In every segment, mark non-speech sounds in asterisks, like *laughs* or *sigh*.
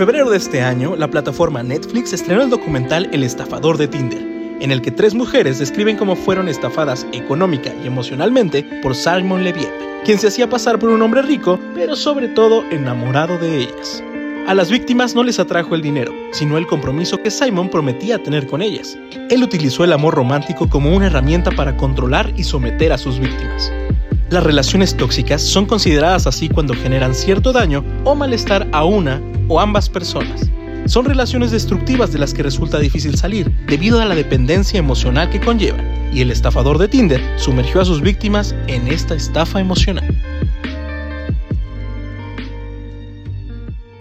febrero de este año, la plataforma Netflix estrenó el documental El estafador de Tinder, en el que tres mujeres describen cómo fueron estafadas económica y emocionalmente por Simon Leviep, quien se hacía pasar por un hombre rico, pero sobre todo enamorado de ellas. A las víctimas no les atrajo el dinero, sino el compromiso que Simon prometía tener con ellas. Él utilizó el amor romántico como una herramienta para controlar y someter a sus víctimas. Las relaciones tóxicas son consideradas así cuando generan cierto daño o malestar a una o ambas personas. Son relaciones destructivas de las que resulta difícil salir debido a la dependencia emocional que conllevan, y el estafador de Tinder sumergió a sus víctimas en esta estafa emocional.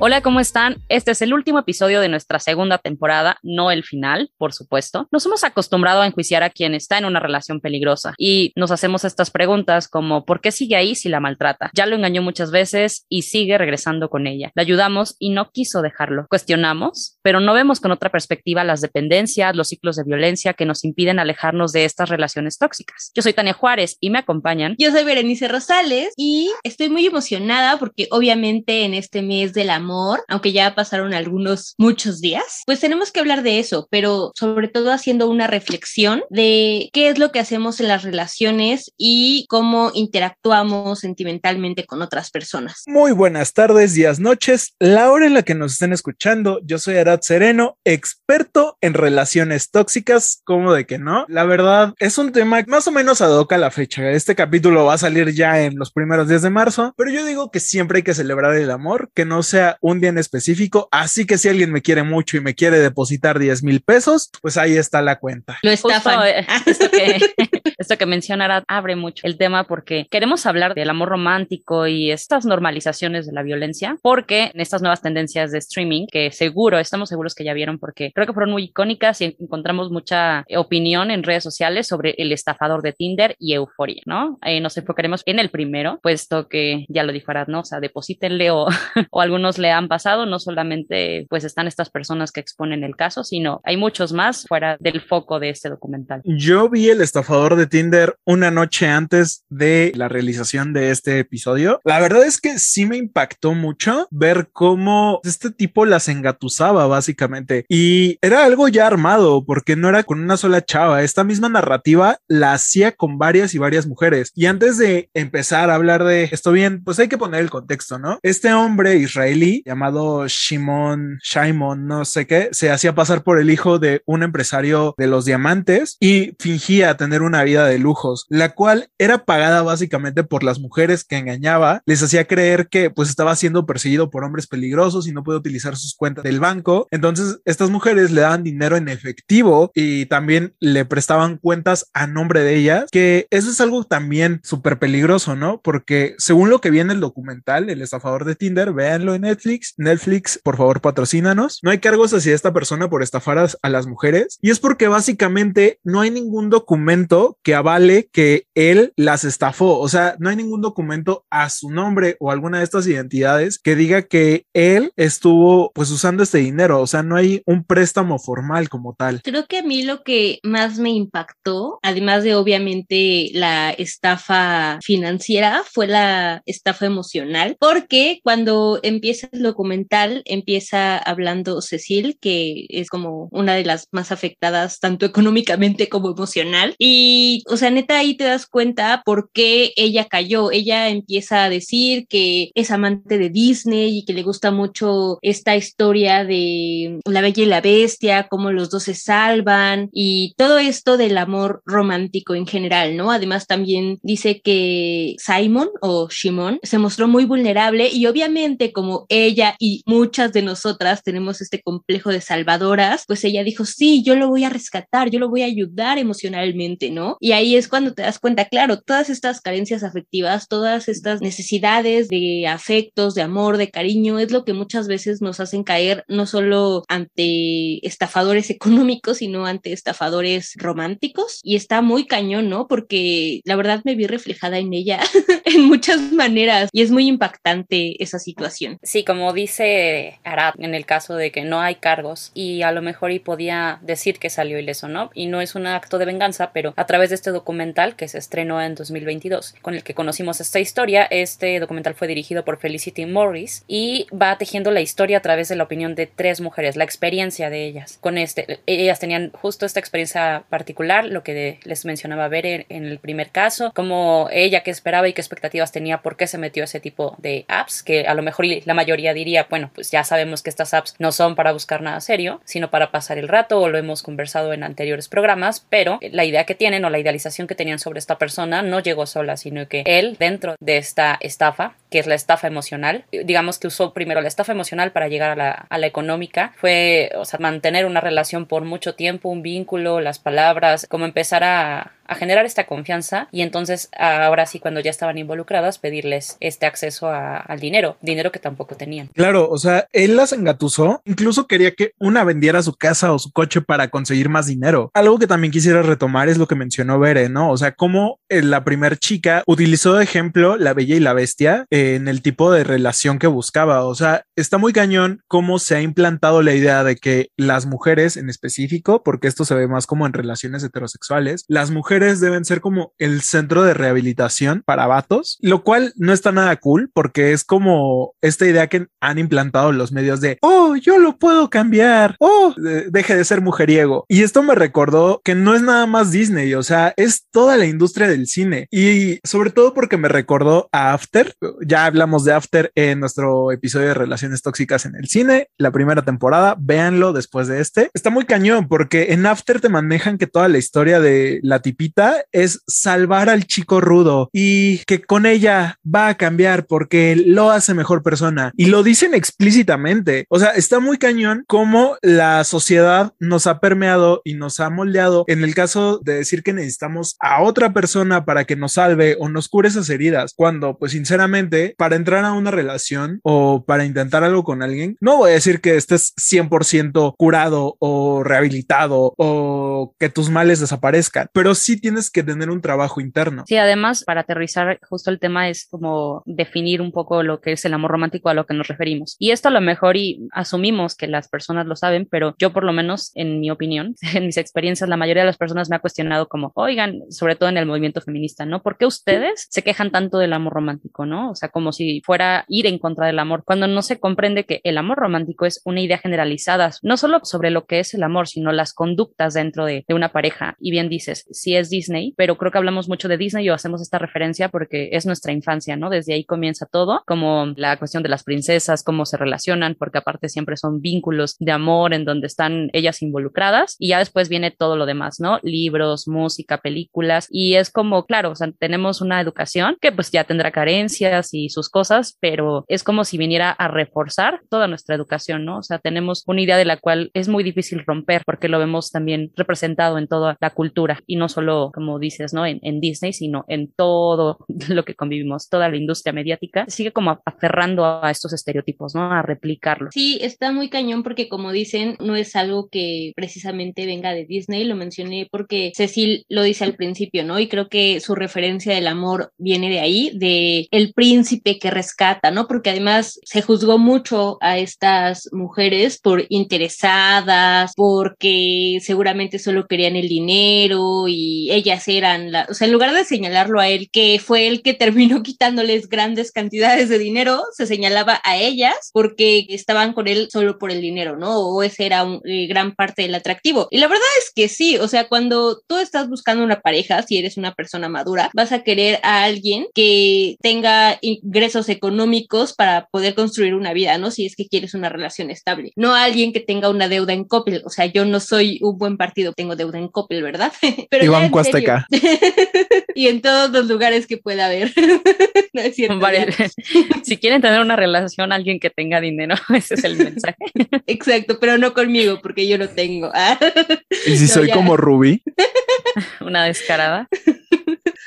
Hola, ¿cómo están? Este es el último episodio de nuestra segunda temporada, no el final, por supuesto. Nos hemos acostumbrado a enjuiciar a quien está en una relación peligrosa y nos hacemos estas preguntas como ¿por qué sigue ahí si la maltrata? Ya lo engañó muchas veces y sigue regresando con ella. Le ayudamos y no quiso dejarlo. Cuestionamos, pero no vemos con otra perspectiva las dependencias, los ciclos de violencia que nos impiden alejarnos de estas relaciones tóxicas. Yo soy Tania Juárez y me acompañan. Yo soy Berenice Rosales y estoy muy emocionada porque obviamente en este mes del amor aunque ya pasaron algunos, muchos días, pues tenemos que hablar de eso, pero sobre todo haciendo una reflexión de qué es lo que hacemos en las relaciones y cómo interactuamos sentimentalmente con otras personas. Muy buenas tardes, días, noches, la hora en la que nos estén escuchando. Yo soy Arad Sereno, experto en relaciones tóxicas, como de que no. La verdad es un tema más o menos ad hoc a la fecha. Este capítulo va a salir ya en los primeros días de marzo, pero yo digo que siempre hay que celebrar el amor, que no sea un día en específico. Así que si alguien me quiere mucho y me quiere depositar 10 mil pesos, pues ahí está la cuenta. Lo estafan. eh, *laughs* esto, que, *laughs* esto que mencionará abre mucho el tema porque queremos hablar del amor romántico y estas normalizaciones de la violencia, porque en estas nuevas tendencias de streaming, que seguro, estamos seguros que ya vieron, porque creo que fueron muy icónicas y encontramos mucha opinión en redes sociales sobre el estafador de Tinder y Euforia, ¿no? Eh, nos enfocaremos en el primero, puesto que ya lo dijo Arad, ¿no? O sea, deposítenle o, *laughs* o algunos le han pasado, no solamente pues están estas personas que exponen el caso, sino hay muchos más fuera del foco de este documental. Yo vi el estafador de Tinder una noche antes de la realización de este episodio. La verdad es que sí me impactó mucho ver cómo este tipo las engatusaba básicamente y era algo ya armado porque no era con una sola chava. Esta misma narrativa la hacía con varias y varias mujeres. Y antes de empezar a hablar de esto bien, pues hay que poner el contexto, ¿no? Este hombre israelí llamado Shimon, Shimon, no sé qué, se hacía pasar por el hijo de un empresario de los diamantes y fingía tener una vida de lujos, la cual era pagada básicamente por las mujeres que engañaba, les hacía creer que pues estaba siendo perseguido por hombres peligrosos y no puede utilizar sus cuentas del banco. Entonces, estas mujeres le daban dinero en efectivo y también le prestaban cuentas a nombre de ellas, que eso es algo también súper peligroso, ¿no? Porque según lo que viene el documental, el estafador de Tinder, véanlo en Netflix. Netflix, por favor, patrocínanos. No hay cargos hacia esta persona por estafar a, las mujeres y es porque básicamente no hay ningún documento que avale que él las estafó. O sea, no hay ningún documento a su nombre o alguna de estas identidades que diga que él estuvo pues usando este dinero. O sea, no hay un préstamo formal como tal. Creo que a mí lo que más me impactó, además de obviamente la estafa financiera, fue la estafa emocional, porque cuando empieza el documental, empieza hablando Cecil, que es como una de las más afectadas tanto *laughs* económicamente como emocional. Y, o sea, neta, ahí te das cuenta por qué ella cayó. Ella empieza a decir que es amante de Disney y que le gusta mucho esta historia de La Bella y la Bestia, cómo los dos se salvan y todo esto del amor romántico en general, ¿no? Además también dice que Simon o Shimon se mostró muy vulnerable y obviamente como ella y muchas de nosotras tenemos este complejo de salvadoras, pues ella dijo, sí, yo lo voy a rescatar, yo lo voy a ayudar emocionalmente, ¿no? Y ahí es cuando te das cuenta, claro, todas estas carencias afectivas, todas estas necesidades de afectos, de amor, de cariño, es lo que muchas veces nos hacen caer no solo ante estafadores *laughs* económicos, sino ante estafadores románticos. Y está muy cañón, ¿no? Porque la verdad me vi reflejada en ella *laughs* en muchas maneras y es muy impactante esa situación. Sí, como dice Arad en el caso de que no hay cargos y a lo mejor y podía decir que salió ileso, ¿no? Y no es un acto de venganza, pero a través de este documental que se estrenó en 2022, con el que conocimos esta historia, este documental fue dirigido por Felicity Morris y va tejiendo la historia a través de la opinión de tres mujeres, la experiencia de ellas. Con este, ellas tenían justo esta experiencia particular, lo que les mencionaba ver en, en el primer caso, como ella que esperaba y qué expectativas tenía, por qué se metió a ese tipo de apps, que a lo mejor la mayoría diría, bueno, pues ya sabemos que estas apps no son para buscar nada serio, sino para pasar el rato, o lo hemos conversado en anteriores programas, pero la idea que tienen o la idealización que tenían sobre esta persona no llegó sola, sino que él, dentro de esta estafa, que es la estafa emocional, digamos que usó primero la estafa emocional para llegar a la, a la económica, fue, o sea, mantener una relación por mucho tiempo, un vínculo, las palabras, como empezar a, a generar esta confianza y entonces ahora sí cuando ya estaban involucradas pedirles este acceso al dinero, dinero que tampoco tenían. Claro, o sea, él las engatusó, incluso quería que una vendiera su casa o su coche para conseguir más dinero. Algo que también quisiera retomar es lo que mencionó Bere, ¿no? O sea, cómo eh, la primer chica utilizó de ejemplo la bella y la bestia en el tipo de relación que buscaba. O sea, está muy cañón cómo se ha implantado la idea de que las mujeres en específico, porque esto se ve más como en relaciones heterosexuales, las mujeres deben ser como el centro de rehabilitación para vatos, lo cual no está nada cool porque es como esta idea que han implantado los medios de, oh, yo lo puedo cambiar, oh, deje de ser mujeriego. Y esto me recordó que no es nada más Disney, o sea, es toda la industria del cine y sobre todo porque me recordó a After. Ya hablamos de After en nuestro episodio de relaciones tóxicas en el cine, la primera temporada, véanlo después de este. Está muy cañón porque en After te manejan que toda la historia de la tipita es salvar al chico rudo y que con ella va a cambiar porque lo hace mejor persona. Y lo dicen explícitamente. O sea, está muy cañón cómo la sociedad nos ha permeado y nos ha moldeado en el caso de decir que necesitamos a otra persona para que nos salve o nos cure esas heridas. Cuando, pues sinceramente, para entrar a una relación o para intentar algo con alguien, no voy a decir que estés 100% curado o rehabilitado o que tus males desaparezcan, pero sí tienes que tener un trabajo interno. Sí, además, para aterrizar justo el tema es como definir un poco lo que es el amor romántico a lo que nos referimos. Y esto a lo mejor y asumimos que las personas lo saben, pero yo por lo menos, en mi opinión, *laughs* en mis experiencias, la mayoría de las personas me ha cuestionado como, oigan, sobre todo en el movimiento feminista, ¿no? ¿Por qué ustedes se quejan tanto del amor romántico, ¿no? O sea, como si fuera ir en contra del amor, cuando no se comprende que el amor romántico es una idea generalizada, no solo sobre lo que es el amor, sino las conductas dentro de, de una pareja. Y bien dices, si es Disney, pero creo que hablamos mucho de Disney o hacemos esta referencia porque es nuestra infancia, ¿no? Desde ahí comienza todo, como la cuestión de las princesas, cómo se relacionan, porque aparte siempre son vínculos de amor en donde están ellas involucradas y ya después viene todo lo demás, ¿no? Libros, música, películas y es como, claro, o sea, tenemos una educación que pues ya tendrá carencias y sus cosas, pero es como si viniera a reforzar toda nuestra educación, ¿no? O sea, tenemos una idea de la cual es muy difícil romper porque lo vemos también representado en toda la cultura y no solo como dices, ¿no? En, en, Disney, sino en todo *laughs* lo que convivimos, toda la industria mediática, sigue como aferrando a estos estereotipos, ¿no? A replicarlos. Sí, está muy cañón porque como dicen, no es algo que precisamente venga de Disney, lo mencioné porque Cecil lo dice al principio, ¿no? Y creo que su referencia del amor viene de ahí, de el príncipe que rescata, ¿no? Porque además se juzgó mucho a estas mujeres por interesadas, porque seguramente solo querían el dinero y ellas eran, la, o sea, en lugar de señalarlo a él, que fue el que terminó *laughs* quitándoles grandes cantidades de dinero, se señalaba a ellas porque estaban con él solo por el dinero, ¿no? O ese era un, eh, gran parte del atractivo. Y la verdad es que sí, o sea, cuando tú estás buscando una pareja, si eres una persona madura, vas a querer a alguien que tenga ingresos económicos para poder construir una vida, ¿no? Si es que quieres una relación estable. No a alguien que tenga una deuda en Coppel, o sea, yo no soy un buen partido, tengo deuda en Coppel, ¿verdad? *laughs* Pero Iván Banco. Azteca. *laughs* y en todos los lugares que pueda haber. *laughs* no es cierto. Varios- ya. *laughs* si quieren tener una relación, alguien que tenga dinero, ese es el mensaje. Exacto, pero no conmigo porque yo lo tengo. Ah. Y si No, soy ya. como Ruby, una descarada.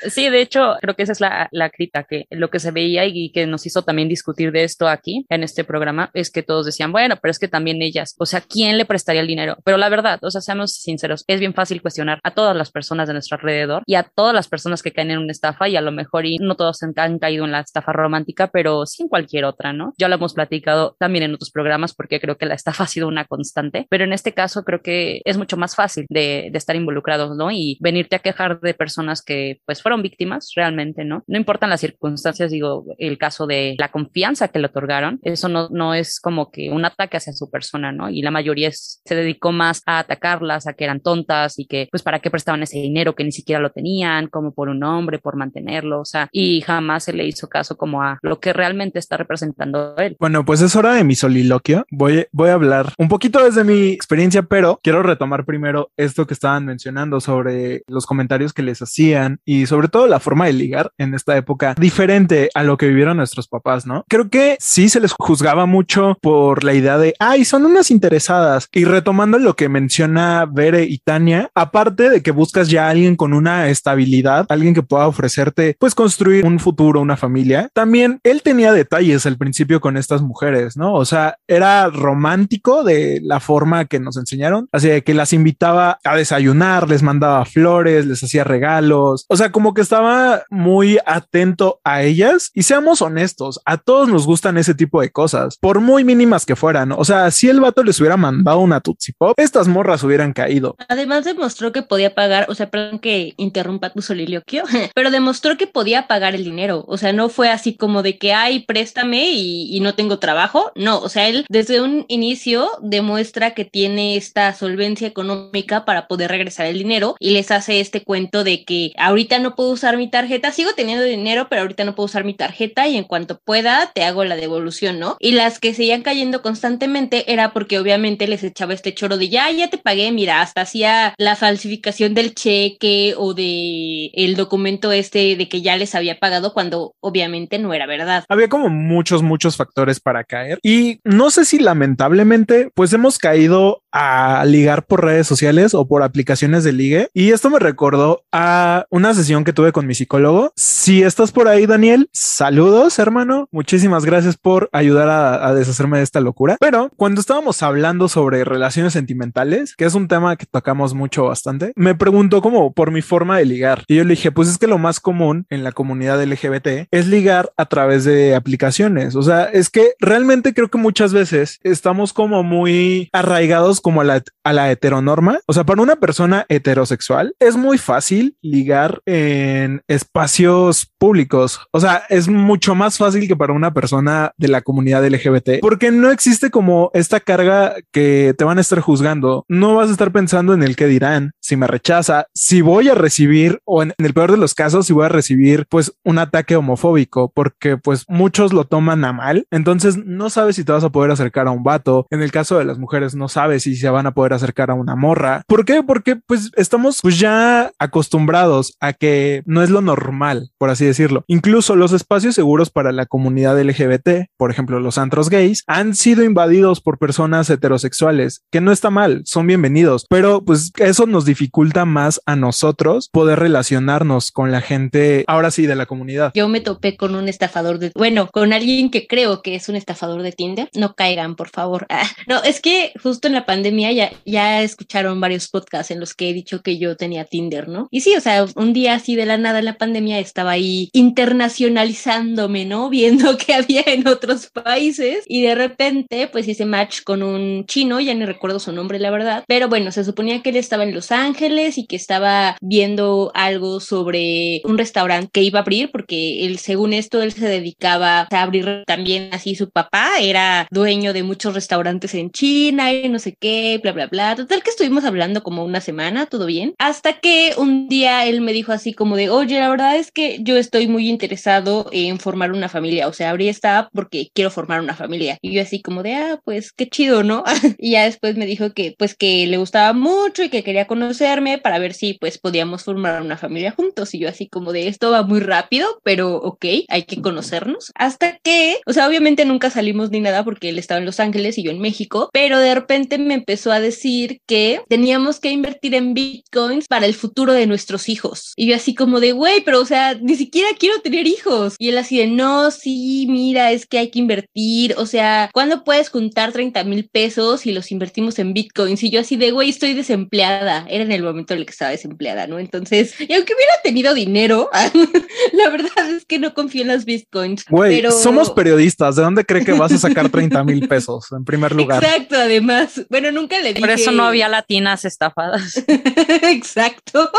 Sí, de hecho, creo que esa es la, la crítica, que lo que se veía y que nos hizo también discutir de esto aquí en este programa es que todos decían, bueno, pero es que también ellas, o sea, ¿quién le prestaría el dinero? Pero la verdad, o sea, seamos sinceros, es bien fácil cuestionar a todas las personas de nuestro alrededor y a todas las personas que caen en una estafa y a lo mejor y no todos han, caído en la estafa romántica, pero sí en cualquier otra, ¿no? Ya lo hemos platicado también en otros programas porque creo que la estafa ha sido una constante, pero en este caso creo que es mucho más fácil de, de estar involucrados, ¿no? Y venirte a quejar de personas que pues fueron víctimas realmente, ¿no? No importan las circunstancias, digo, el caso de la confianza que le otorgaron, eso no, no es como que un ataque hacia su persona, ¿no? Y la mayoría es- se dedicó más a atacarlas, a que eran tontas y que pues para qué prestaban ese dinero que ni siquiera lo tenían, como por un hombre, por mantenerlo, o sea, y jamás se le hizo caso como a lo que realmente está representando él. Bueno, pues es hora de mi soliloquio. Voy, voy a hablar un poquito desde mi experiencia, pero quiero retomar primero esto que estaban mencionando sobre los comentarios que les hacían y sobre todo la forma de ligar en esta época diferente a lo que vivieron nuestros papás, ¿no? Creo que sí se les juzgaba mucho por la idea de, ay, son unas interesadas. Y retomando lo que menciona Bere y Tania, aparte de que buscas ya a alguien con una estabilidad, alguien que pueda ofrecerte, pues construir un futuro, una familia, también él tenía detalles al principio con estas mujeres, ¿no? O sea, era romántico de la forma que nos enseñaron, así de que las invitaba a desayunar, les mandaba flores, les hacía regalos, o sea, como que estaba muy atento a ellas y seamos honestos, a todos nos gustan ese tipo de cosas, por muy mínimas que fueran, o sea, si el vato les hubiera mandado una Tootsie Pop, estas morras hubieran caído. Además demostró que podía pagar, o sea, perdón que interrumpa tu soliloquio, *laughs* pero demostró que podía pagar el dinero. O sea, no fue así como de que, ay, préstame y, y no tengo trabajo. No, o sea, él desde un inicio demuestra que tiene esta solvencia económica para poder regresar el dinero y les hace este cuento de que ahorita no puedo usar mi tarjeta, sigo teniendo dinero, pero ahorita no puedo usar mi tarjeta y en cuanto pueda te hago la devolución, ¿no? Y las que seguían cayendo constantemente era porque obviamente les echaba este choro de ya, ya te pagué, mira, hasta hacía la falsificación del cheque o de el documento este de que ya les había pagado cuando obviamente no era verdad. Había como muchos, muchos factores para caer y no sé si lamentablemente pues hemos caído a ligar por redes sociales o por aplicaciones de ligue y esto me recordó a una sesión que tuve con mi psicólogo. Si estás por ahí, Daniel, saludos, hermano. Muchísimas gracias por ayudar a, deshacerme de esta locura. Pero cuando estábamos hablando sobre relaciones sentimentales, que es un tema que tocamos mucho bastante, me preguntó como por mi forma de ligar y yo le dije, pues es que lo más común en la comunidad LGBT es ligar a través de aplicaciones. O sea, es que realmente creo que muchas veces estamos como muy arraigados como a la, a la heteronorma. O sea, para una persona heterosexual es muy fácil ligar en espacios públicos. O sea, es mucho más fácil que para una persona de la comunidad LGBT porque no existe como esta carga que te van a estar juzgando. No vas a estar pensando en el que dirán, si me rechaza, si voy a recibir o en, el peor de los casos, si voy a recibir pues un ataque homofóbico porque pues muchos lo toman a mal. Entonces no sabes si te vas a poder acercar a un vato. En el caso de las mujeres no sabes si se van a poder acercar a una morra. ¿Por qué? Porque pues estamos pues ya acostumbrados a que no es lo normal, por así decirlo. Incluso los espacios seguros para la comunidad LGBT, por ejemplo, los antros gays, han sido invadidos por personas heterosexuales, que no está mal, son bienvenidos, pero pues eso nos dificulta más a nosotros poder relacionarnos con la gente, ahora sí, de la comunidad. Yo me topé con un estafador de, bueno, con alguien que creo que es un estafador de Tinder. No caigan, por favor. *laughs* Ah, no, es que justo en la pandemia ya, ya escucharon varios podcasts en los que he dicho que yo tenía Tinder, ¿no? Y sí, o sea, un día así de la nada en la pandemia estaba ahí internacionalizándome, ¿no? *laughs* Viendo qué había en otros países y de repente pues hice match con un chino, ya ni recuerdo su nombre, la verdad, pero bueno, se suponía que él estaba en Los Ángeles y que estaba viendo algo sobre un restaurante que iba a abrir porque él, según esto, él se dedicaba a abrir también así su papá, era dueño de muchos restaurantes en China y no sé qué, bla, bla, bla. Total que estuvimos hablando como una semana, todo bien. Hasta que un día él me dijo así como de, oye, la verdad es que yo estoy muy interesado en formar una familia. O sea, abrí esta app porque quiero formar una familia. Y yo así como de, ah, pues qué chido, ¿no? *laughs* y ya después me dijo que pues que le gustaba mucho y que quería conocerme para ver si pues podíamos formar una familia juntos. Y yo así como de, esto va muy rápido, pero ok, hay que conocernos. Hasta que, o sea, obviamente nunca salimos ni nada porque él estaba en Los Ángeles y yo en México, pero de repente me empezó a decir que teníamos que invertir en bitcoins para el futuro de nuestros hijos. Y yo así como de, güey, pero o sea, ni siquiera quiero tener hijos. Y él así de, no, sí, mira, es que hay que invertir. O sea, ¿cuándo puedes juntar 30 mil pesos y los invertimos en bitcoins? Y yo así de, güey, estoy desempleada. Era en el momento en el que estaba desempleada, ¿no? Entonces, y aunque hubiera tenido dinero, *laughs* la verdad es que no confío en las bitcoins. Güey, pero... somos periodistas. ¿De dónde cree que vas a sacar 30 mil pesos en primer lugar? Exacto, además. Bueno, nunca le dije. Por eso no había latinas estafadas. *laughs* Exacto.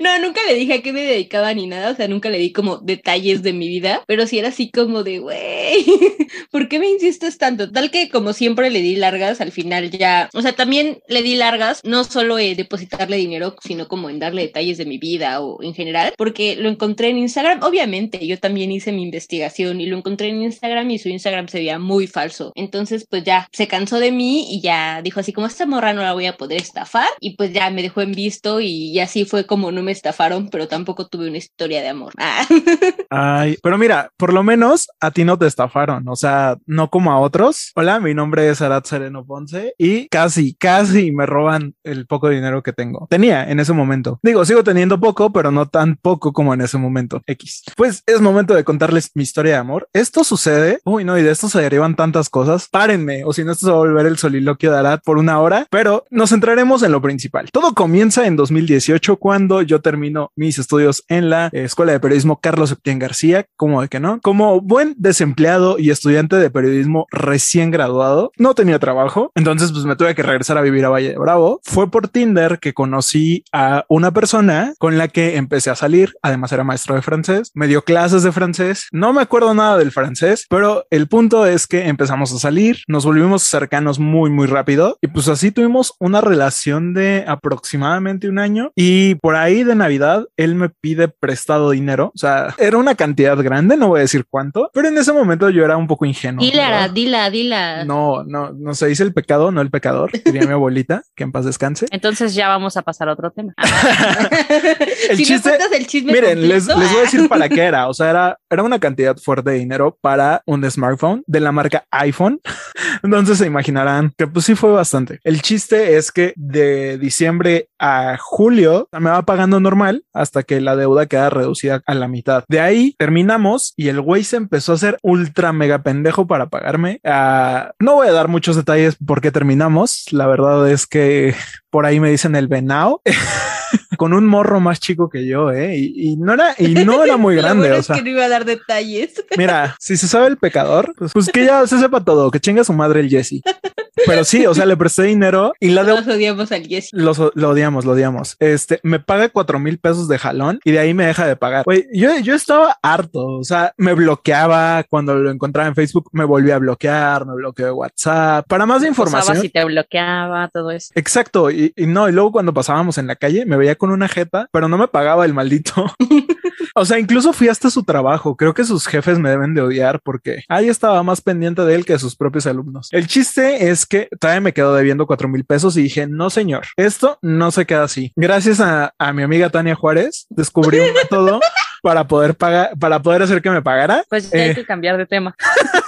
No, nunca le dije a qué me dedicaba ni nada. O sea, nunca le di como detalles de mi vida, pero sí era así como de, güey, *laughs* ¿por qué me insistes tanto? Tal que como siempre le di largas, al final ya, o sea, también le di largas, no solo en depositarle dinero, sino como en darle detalles de mi vida o en general, porque lo encontré en Instagram, obviamente, yo también hice mi investigación y lo encontré en Instagram y su Instagram se veía muy falso. Entonces, pues ya se cansó de mí y ya dijo así como esta morra no la voy a poder estafar y pues ya me dejó en visto y así fue como no me estafaron, pero tampoco tuve una historia de amor. Ah. *laughs* Ay, pero mira, por lo menos a ti no te estafaron, o sea, no como a otros. Hola, mi nombre es Arat Sereno Ponce y casi, casi me roban el poco dinero que tengo. Tenía en ese momento. Digo, sigo teniendo poco, pero no tan poco como en ese momento. X. Pues es momento de contarles mi historia de amor. Esto sucede. Uy, no, y de esto se derivan tantas cosas. Párenme, o si no, esto se va a volver el soliloquio de Arat por una hora, pero nos centraremos en lo principal. Todo comienza en 2018 cuando yo termino mis estudios en la Escuela de Periodismo Carlos Septién García, como de que no, como buen desempleado y estudiante de periodismo recién graduado, no tenía trabajo, entonces pues me tuve que regresar a vivir a Valle de Bravo. Fue por Tinder que conocí a una persona con la que empecé a salir, además era maestro de francés, me dio clases de francés, no me acuerdo nada del francés, pero el punto es que empezamos a salir, nos volvimos cercanos muy muy rápido y pues así tuvimos una relación de aproximadamente un año y por ahí de Navidad él me pide prestado dinero, o sea, era una cantidad grande, no voy a decir cuánto, pero en ese momento yo era un poco ingenuo. Dila, dila, dila. No, no, no se dice el pecado, no el pecador, diría mi abuelita, que en paz descanse. Entonces ya vamos a pasar a otro tema. *laughs* *laughs* el si chiste, me el chisme miren, les, les, voy a decir para qué era, o sea, era, era una cantidad fuerte de dinero para un smartphone de la marca iPhone. *laughs* Entonces se imaginarán que pues sí fue bastante. El chiste es que de diciembre a julio me va pagando normal hasta que la deuda queda reducida a la mitad. De ahí terminamos y el güey se empezó a hacer ultra mega pendejo para pagarme. Uh, no voy a dar muchos detalles porque terminamos. La verdad es que por ahí me dicen el venao. *laughs* con un morro más chico que yo, ¿eh? Y, y no era, y no era muy *laughs* grande. o sea, es que no iba a dar detalles. Mira, si se sabe el pecador, pues, pues que ya se sepa todo, que chinga su madre el Jesse. *laughs* Pero sí, o sea, le presté dinero y la de... Los odiamos al Jesse. Los, lo odiamos, lo odiamos. Este, me paga cuatro mil pesos de jalón y de ahí me deja de pagar. Güey, yo, yo estaba harto, o sea, me bloqueaba cuando lo encontraba en Facebook, me volvía a bloquear, me bloqueó de WhatsApp. Para más información. si te bloqueaba, todo eso. Exacto. Y, y no, y luego cuando pasábamos en la calle, me veía con una jeta, pero no me pagaba el maldito. *laughs* o sea, incluso fui hasta su trabajo. Creo que sus jefes me deben de odiar porque ahí estaba más pendiente de él que de sus propios alumnos. El chiste es que todavía me quedo debiendo cuatro mil pesos y dije, no, señor, esto no se queda así. Gracias a, a mi amiga Tania Juárez, descubrí un método *laughs* para poder pagar, para poder hacer que me pagara. Pues ya hay que cambiar de tema.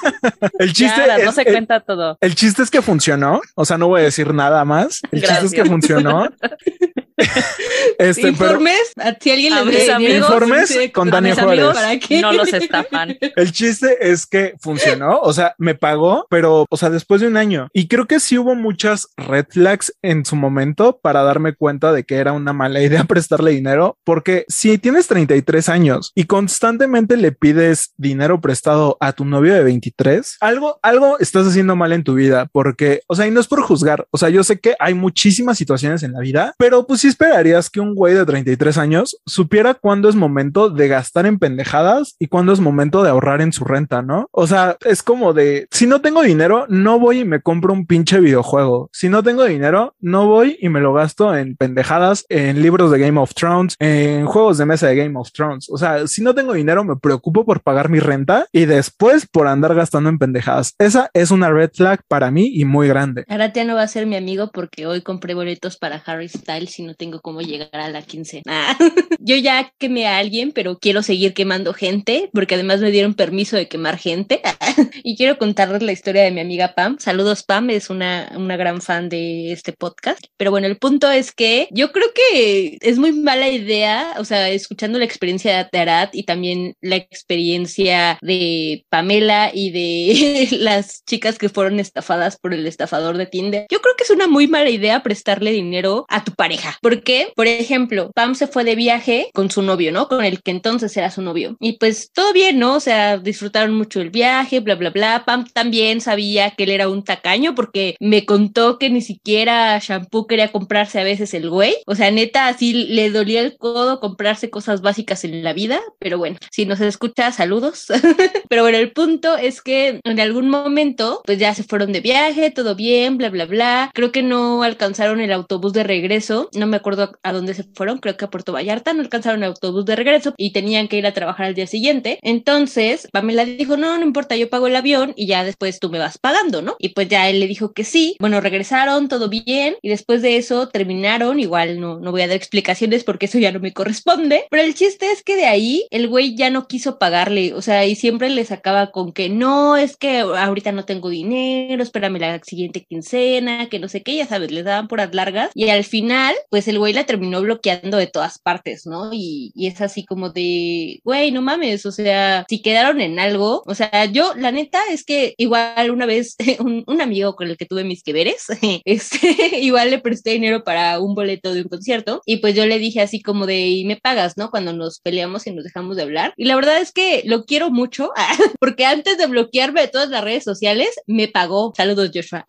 *laughs* el chiste es, no se el, cuenta todo. El chiste es que funcionó. O sea, no voy a decir nada más. El Gracias. chiste es que funcionó. *laughs* *laughs* Este, informes, pero, si alguien a mis amigos, informes con a Dani Juárez. ¿Para qué? No los estafan. *laughs* El chiste es que funcionó, o sea, me pagó, pero, o sea, después de un año. Y creo que sí hubo muchas red flags en su momento para darme cuenta de que era una mala idea *laughs* prestarle dinero, porque si tienes 33 años y constantemente le pides dinero prestado a tu novio de 23, algo, algo estás haciendo mal en tu vida, porque, o sea, y no es por juzgar, o sea, yo sé que hay muchísimas situaciones en la vida, pero pues sí esperarías que un güey de 33 años supiera cuándo es momento de gastar en pendejadas y cuándo es momento de ahorrar en su renta, ¿no? O sea, es como de, si no tengo dinero, no voy y me compro un pinche videojuego. Si no tengo dinero, no voy y me lo gasto en pendejadas, en libros de Game of Thrones, en juegos de mesa de Game of Thrones. O sea, si no tengo dinero, me preocupo por pagar mi renta y después por andar gastando en pendejadas. Esa es una red flag para mí y muy grande. Ahora no va a ser mi amigo porque hoy compré boletos para Harry Styles y tengo cómo llegar a la quincena. *laughs* Yo ya quemé a alguien, pero quiero seguir quemando gente porque además me dieron permiso de quemar gente. *laughs* y quiero contarles la historia de mi amiga Pam. Saludos Pam, es una, una gran fan de este podcast. Pero bueno, el punto es que yo creo que es muy mala idea, o sea, escuchando la experiencia de Arat y también la experiencia de Pamela y de *laughs* las chicas que fueron estafadas por el estafador de Tinder. Yo creo que es una muy mala idea prestarle dinero a tu pareja. Porque, por ejemplo, Pam se fue de viaje con su novio, ¿no? Con el que entonces era su novio. Y pues todo bien, ¿no? O sea, disfrutaron mucho el viaje, bla, bla, bla. Pam también sabía que él era un tacaño porque me contó que ni siquiera shampoo quería comprarse a veces el güey. O sea, neta, así le dolía el codo comprarse cosas básicas en la vida. Pero bueno, si nos escucha, saludos. *laughs* pero bueno, el punto es que en algún momento, pues ya se fueron de viaje, todo bien, bla, bla, bla. Creo que no alcanzaron el autobús de regreso. No me acuerdo a dónde se fueron, creo que a Puerto Vallarta. No alcanzaron el autobús de regreso y tenían que ir a trabajar al día siguiente. Entonces, Pamela dijo, no, no importa, yo pago el avión y ya después tú me vas pagando, ¿no? Y pues ya él le dijo que sí. Bueno, regresaron, todo bien. Y después de eso terminaron. Igual no, no voy a dar explicaciones porque eso ya no me corresponde. Pero el chiste es que de ahí el güey ya no quiso pagarle. O sea, y siempre le sacaba con que no, es que ahorita no tengo dinero, espérame la siguiente quincena, que no sé qué, ya sabes, les daban por largas. Y al final, pues el güey la terminó bloqueando de todas partes, ¿no? Y, y es así como de, güey, no mames, o sea, si quedaron en algo, o sea, yo la neta es que igual una vez *laughs* un, un amigo con el que tuve mis que veres, *laughs* este, *laughs* igual le presté dinero para un boleto de un concierto y pues yo le dije así como de, y me pagas, ¿no? Cuando nos peleamos y nos dejamos de hablar. Y la verdad es que lo quiero mucho porque antes de bloquearme de todas las redes sociales, me pagó. Saludos, Joshua.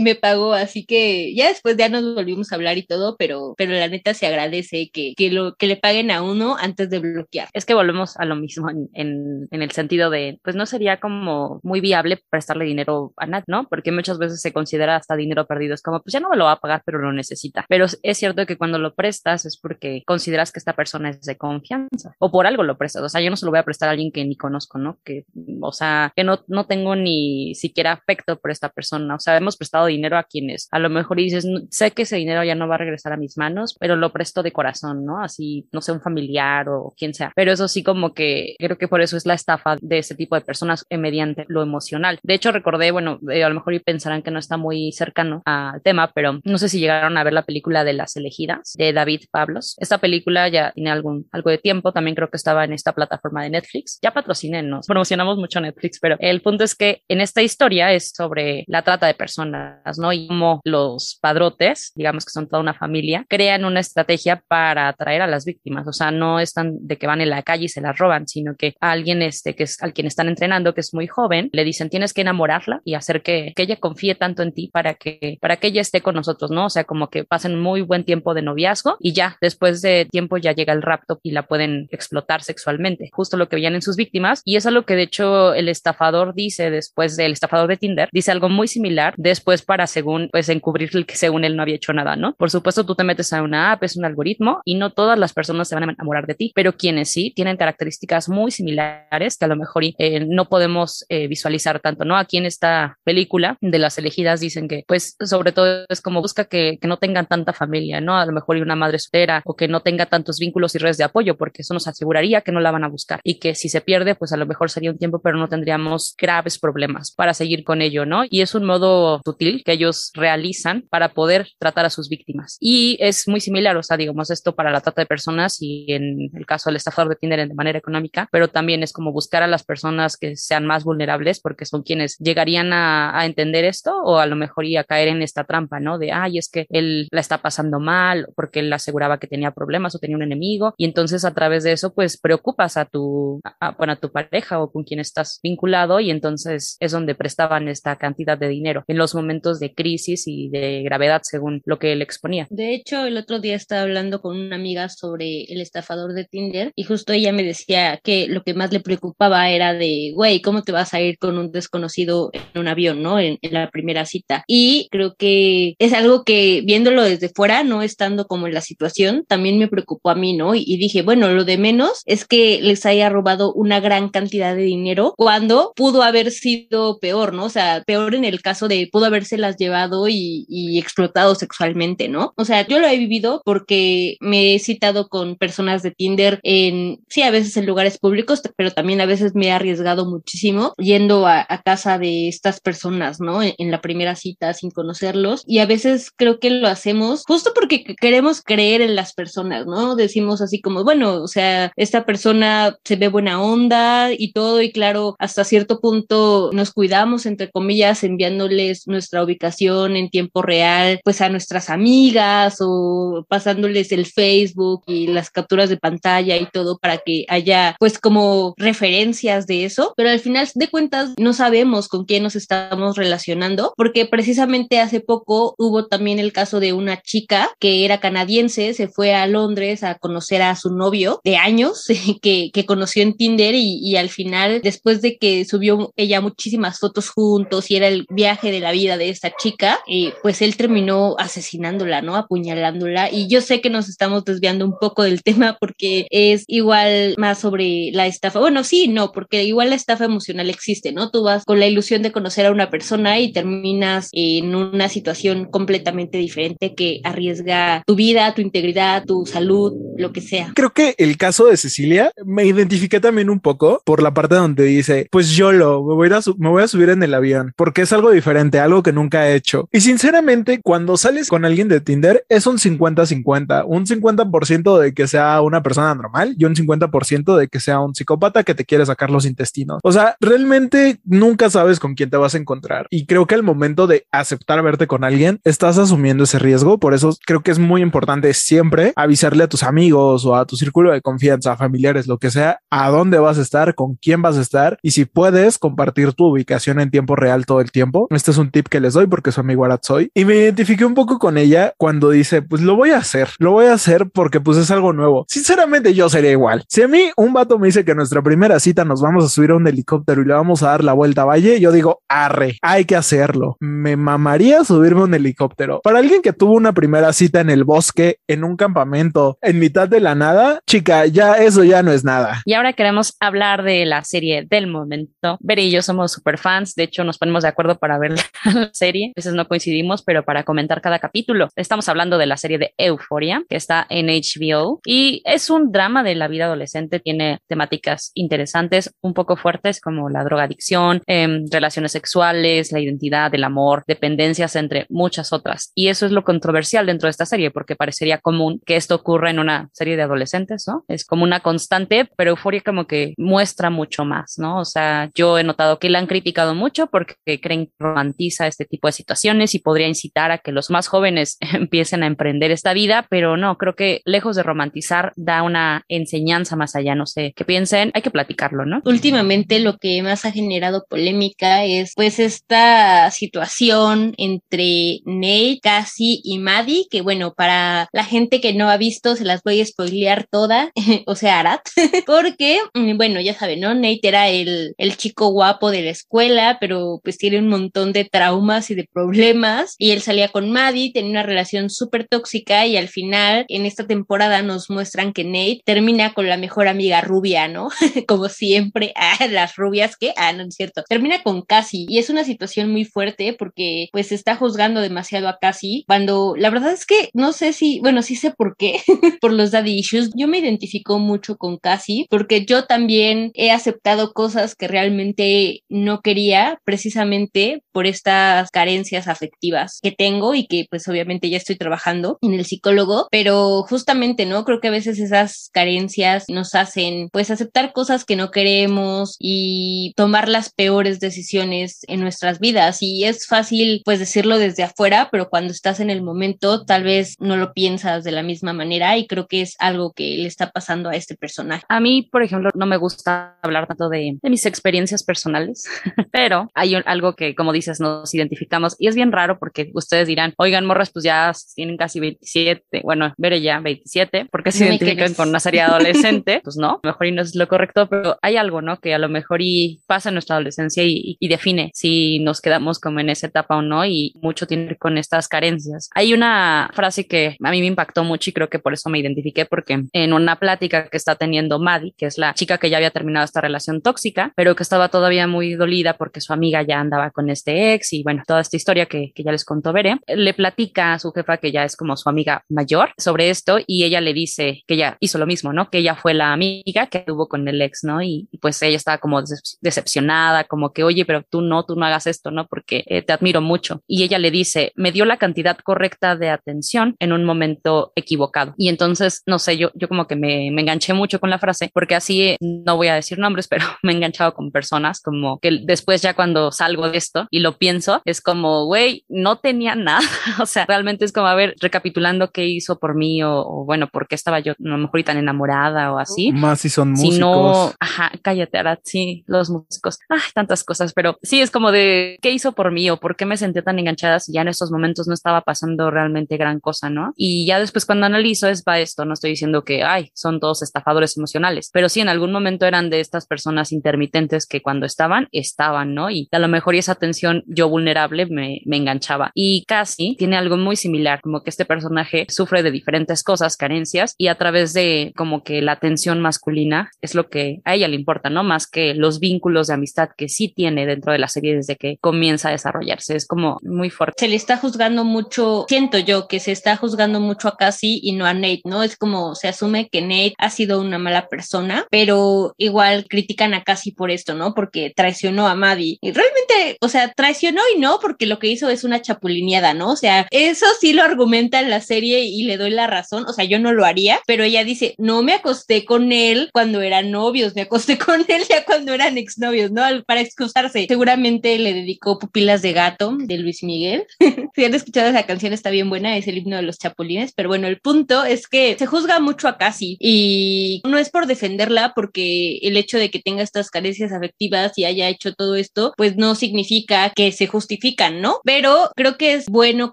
me pagó, así que ya después ya nos volvimos a hablar y todo, pero, pero la neta se agradece que, que, lo, que le paguen a uno antes de bloquear. Es que volvemos a lo mismo en, en, en el sentido de, pues no sería como muy viable prestarle dinero a Nat, ¿no? Porque muchas veces se considera hasta dinero perdido. Es como, pues ya no me lo va a pagar, pero lo necesita. Pero es cierto que cuando lo prestas es porque consideras que esta persona es de confianza o por algo lo prestas. O sea, yo no se lo voy a prestar a alguien que ni conozco, ¿no? Que, o sea, que no, no tengo ni siquiera afecto por esta persona. O sea, hemos prestado dinero a quienes a lo mejor dices, sé que ese dinero ya no va a regresar a mis manos, pero lo presto de corazón, ¿no? Así, no sé, un familiar o quien sea. Pero eso sí como que creo que por eso es la estafa de este tipo de personas eh, mediante lo emocional. De hecho, recordé, bueno, eh, a lo mejor pensarán que no está muy cercano al tema, pero no sé si llegaron a ver la película de Las elegidas de David Pablos. Esta película ya tiene algún, algo de tiempo, también creo que estaba en esta plataforma de Netflix. Ya patrocinen, nos promocionamos mucho Netflix, pero el punto es que en esta historia es sobre la trata de personas, ¿no? Y cómo los padrotes, digamos que son toda una familia, crean una estrategia para atraer a las víctimas. O sea, no están de que van en la calle y se las roban, sino que a alguien este, que es al quien están entrenando, que es muy joven, le dicen tienes que enamorarla y hacer que, que ella confíe tanto en ti para que, para que ella esté con nosotros, ¿no? O sea, como que pasen muy buen tiempo de noviazgo y ya, después de tiempo ya llega el rapto y la pueden explotar sexualmente. Justo lo que veían en sus víctimas. Y es algo que de hecho el estafador dice después del estafador de Tinder, dice algo muy similar después para según, pues encubrir que según él no había hecho nada, ¿no? Por supuesto, tú te metes a una app, es un algoritmo y no todas las personas se van a enamorar de ti, pero quienes sí tienen características muy similares que a lo mejor eh, no podemos eh, visualizar tanto, ¿no? Aquí en esta película de las elegidas dicen que, pues, sobre todo es como busca que, que no tengan tanta familia, ¿no? A lo mejor una madre soltera o que no tenga tantos vínculos y redes de apoyo, porque eso nos aseguraría que no la van a buscar y que si se pierde, pues a lo mejor sería un tiempo, pero no tendríamos graves problemas para seguir con ello, ¿no? Y es un modo sutil que ellos realizan para poder tratar a sus víctimas. Y es muy similar, o sea, digamos esto para la trata de personas y en el caso del estafador de Tinder de manera económica, pero también es como buscar a las personas que sean más vulnerables porque son quienes llegarían a, a entender esto o a lo mejor y a caer en esta trampa, ¿no? De, ay, es que él la está pasando mal porque él aseguraba que tenía problemas o tenía un enemigo y entonces a través de eso pues preocupas a tu, a, bueno, a tu pareja o con quien estás vinculado y entonces es donde prestaban esta cantidad de dinero en los momentos de crisis y de gravedad según lo que él exponía. De hecho, el otro día estaba hablando con una amiga sobre el estafador de Tinder y justo ella me decía que lo que más le preocupaba era de, güey, ¿cómo te vas a ir con un desconocido en un avión, ¿no? En, la primera cita. Y creo que es algo que viéndolo desde fuera, no estando como en la situación, también me preocupó a mí, ¿no? Y, y dije, bueno, lo de menos es que les haya robado una gran cantidad de dinero cuando pudo haber sido peor, ¿no? O sea, peor en el caso de pudo habérselas llevado y, y explotado sexualmente, ¿no? O sea, yo lo he vivido porque me he citado con personas de Tinder en, sí, a veces en lugares públicos, pero también a veces me he arriesgado muchísimo yendo a, casa de estas personas, ¿no? En, en, la primera cita sin conocerlos. Y a veces creo que lo hacemos justo porque queremos creer en las personas, ¿no? Decimos así como, bueno, o sea, esta persona se ve buena onda y todo, y claro, hasta cierto punto nos cuidamos, entre comillas, enviándoles nuestra ubicación en tiempo real, pues a nuestras amigas o pasándoles el Facebook y las capturas de pantalla y todo para que haya pues como referencias de eso, pero al final de cuentas no sabemos con quién nos estamos relacionando porque precisamente hace poco hubo también el caso de una chica que era canadiense, se fue a Londres a conocer a su novio de años *laughs* que, que conoció en Tinder y, y al final después de que subió ella muchísimas fotos juntos y era el viaje de la vida de esta chica, eh, pues él terminó asesinándola, ¿no? Apuñalándola. Y yo sé que nos estamos desviando un poco del tema porque es igual más sobre la estafa. Bueno, sí, no, porque igual la estafa emocional existe, ¿no? Tú vas con la ilusión de conocer a una persona y terminas en una situación completamente diferente que arriesga tu vida, tu integridad, tu salud, lo que sea. Creo que el caso de Cecilia me identifiqué también un poco por la parte donde dice, pues yo lo, me voy a, me voy a subir en el avión porque es algo diferente, algo que nunca he hecho. Y sinceramente, cuando sales con alguien de Tinder, es un 50-50, un 50% de que sea una persona normal y un 50% de que sea un psicópata que te quiere sacar los intestinos. O sea, realmente nunca sabes con quién te vas a encontrar. Y creo que al momento de aceptar verte con alguien, estás asumiendo ese riesgo. Por eso creo que es muy importante siempre avisarle a tus amigos o a tu círculo de confianza, familiares, lo que sea, a dónde vas a estar, con quién vas a estar y si puedes compartir tu ubicación en tiempo real todo el tiempo. Este es un tip que les doy porque su amigo Arat soy y me identifiqué un poco con ella cuando dice, pues lo voy a hacer, lo voy a hacer porque pues es algo nuevo. Sinceramente yo sería igual. Si a mí un vato me dice que nuestra primera cita nos vamos a subir a un helicóptero y le vamos a dar la vuelta a valle, yo digo, arre, hay que hacerlo. Me mamaría subirme a un helicóptero. Para alguien que tuvo una primera cita en el bosque, en un campamento, en mitad de la nada, chica, ya eso ya no es nada. Y ahora queremos hablar de la serie del momento. Ver y yo somos super fans, de hecho nos ponemos de acuerdo para ver *laughs* la serie. A veces no coincidimos, pero para comentar cada capítulo. Hablando de la serie de Euphoria, que está en HBO y es un drama de la vida adolescente, tiene temáticas interesantes, un poco fuertes como la drogadicción, eh, relaciones sexuales, la identidad, el amor, dependencias, entre muchas otras. Y eso es lo controversial dentro de esta serie, porque parecería común que esto ocurra en una serie de adolescentes, ¿no? Es como una constante, pero Euphoria como que muestra mucho más, ¿no? O sea, yo he notado que la han criticado mucho porque creen que romantiza este tipo de situaciones y podría incitar a que los más jóvenes *laughs* empiecen a emprender esta vida, pero no, creo que lejos de romantizar da una enseñanza más allá, no sé qué piensen, hay que platicarlo, ¿no? Últimamente lo que más ha generado polémica es pues esta situación entre Nate, Cassie y Maddie, que bueno, para la gente que no ha visto se las voy a spoilear toda, *laughs* o sea, Arat, *laughs* porque bueno, ya saben, ¿no? Nate era el, el chico guapo de la escuela, pero pues tiene un montón de traumas y de problemas y él salía con Maddie, tenía una relación súper tóxica y al final en esta temporada nos muestran que Nate termina con la mejor amiga rubia, ¿no? *laughs* Como siempre, *laughs* ah, las rubias que, ah, no es cierto, termina con Cassie y es una situación muy fuerte porque pues está juzgando demasiado a Cassie cuando la verdad es que no sé si, bueno, sí sé por qué, *laughs* por los daddy issues, yo me identifico mucho con Cassie porque yo también he aceptado cosas que realmente no quería precisamente por estas carencias afectivas que tengo y que pues obviamente ya estoy trabajando en el psicólogo, pero justamente, ¿no? Creo que a veces esas carencias nos hacen pues aceptar cosas que no queremos y tomar las peores decisiones en nuestras vidas y es fácil pues decirlo desde afuera, pero cuando estás en el momento tal vez no lo piensas de la misma manera y creo que es algo que le está pasando a este personaje. A mí, por ejemplo, no me gusta hablar tanto de, de mis experiencias personales, *laughs* pero hay algo que, como dices, nos identificamos y es bien raro porque ustedes dirán, oigan, morras, pues ya tienen casi 27, bueno, veré ya 27, porque se identifican con una serie adolescente, *laughs* pues no, mejor y no es lo correcto, pero hay algo, ¿no? Que a lo mejor y pasa en nuestra adolescencia y, y define si nos quedamos como en esa etapa o no y mucho tiene que ver con estas carencias. Hay una frase que a mí me impactó mucho y creo que por eso me identifiqué porque en una plática que está teniendo Maddie, que es la chica que ya había terminado esta relación tóxica, pero que estaba todavía muy dolida porque su amiga ya andaba con este ex y bueno, toda esta historia que, que ya les contó Veré, le platica a su que ya es como su amiga mayor sobre esto y ella le dice que ella hizo lo mismo, ¿no? Que ella fue la amiga que tuvo con el ex, ¿no? Y, pues ella estaba como decepcionada, como que, oye, pero tú no, tú no hagas esto, ¿no? Porque eh, te admiro mucho. Y ella le dice, me dio la cantidad correcta de atención en un momento equivocado. Y entonces, no sé, yo, yo como que me, me enganché mucho con la frase, porque así, no voy a decir nombres, *laughs* pero me he enganchado con personas como que después ya cuando salgo de esto y lo pienso, es como, güey, no tenía nada. *laughs* o sea, realmente es como, a ver, recapitulando qué hizo por mí o, o bueno, por qué estaba yo a lo mejor y tan enamorada o así. Más si son músicos. Si no, ajá, cállate, Arad, sí, los músicos. Ay, tantas cosas, pero sí es como de qué hizo por mí o por qué me sentía tan enganchada si ya en estos momentos no estaba pasando realmente gran cosa, ¿no? Y ya después cuando analizo es para esto, no estoy diciendo que, ay, son todos estafadores emocionales, pero sí en algún momento eran de estas personas intermitentes que cuando estaban, estaban, ¿no? Y a lo mejor esa atención yo vulnerable me, me enganchaba. Y casi tiene algo muy similar, como que este personaje sufre de diferentes cosas, carencias, y a través de como que la atención masculina es lo que a ella le importa, ¿no? Más que los vínculos de amistad que sí tiene dentro de la serie desde que comienza a desarrollarse. Es como muy fuerte. Se le está juzgando mucho, siento yo que se está juzgando mucho a Cassie y no a Nate, ¿no? Es como se asume que Nate ha sido una mala persona, pero igual critican a Cassie por esto, ¿no? Porque traicionó a Maddie. Y realmente, o sea, traicionó y no, porque lo que hizo es una chapulineada, ¿no? O sea, eso sí lo argumenta en la serie y le doy la razón. O sea, yo no lo haría, pero ella dice, no me acosté con él cuando eran novios, me acosté *laughs* con él ya cuando eran exnovios, ¿no? Para excusarse. Seguramente le dedicó Pupilas de Gato de Luis Miguel. *laughs* si han escuchado esa canción, está bien buena, es el himno de los chapulines, pero bueno, el punto es que se juzga mucho a Cassie y no es por defenderla porque el hecho de que tenga estas carencias afectivas y haya hecho todo esto, pues no significa que se justifican, ¿no? Pero creo que es bueno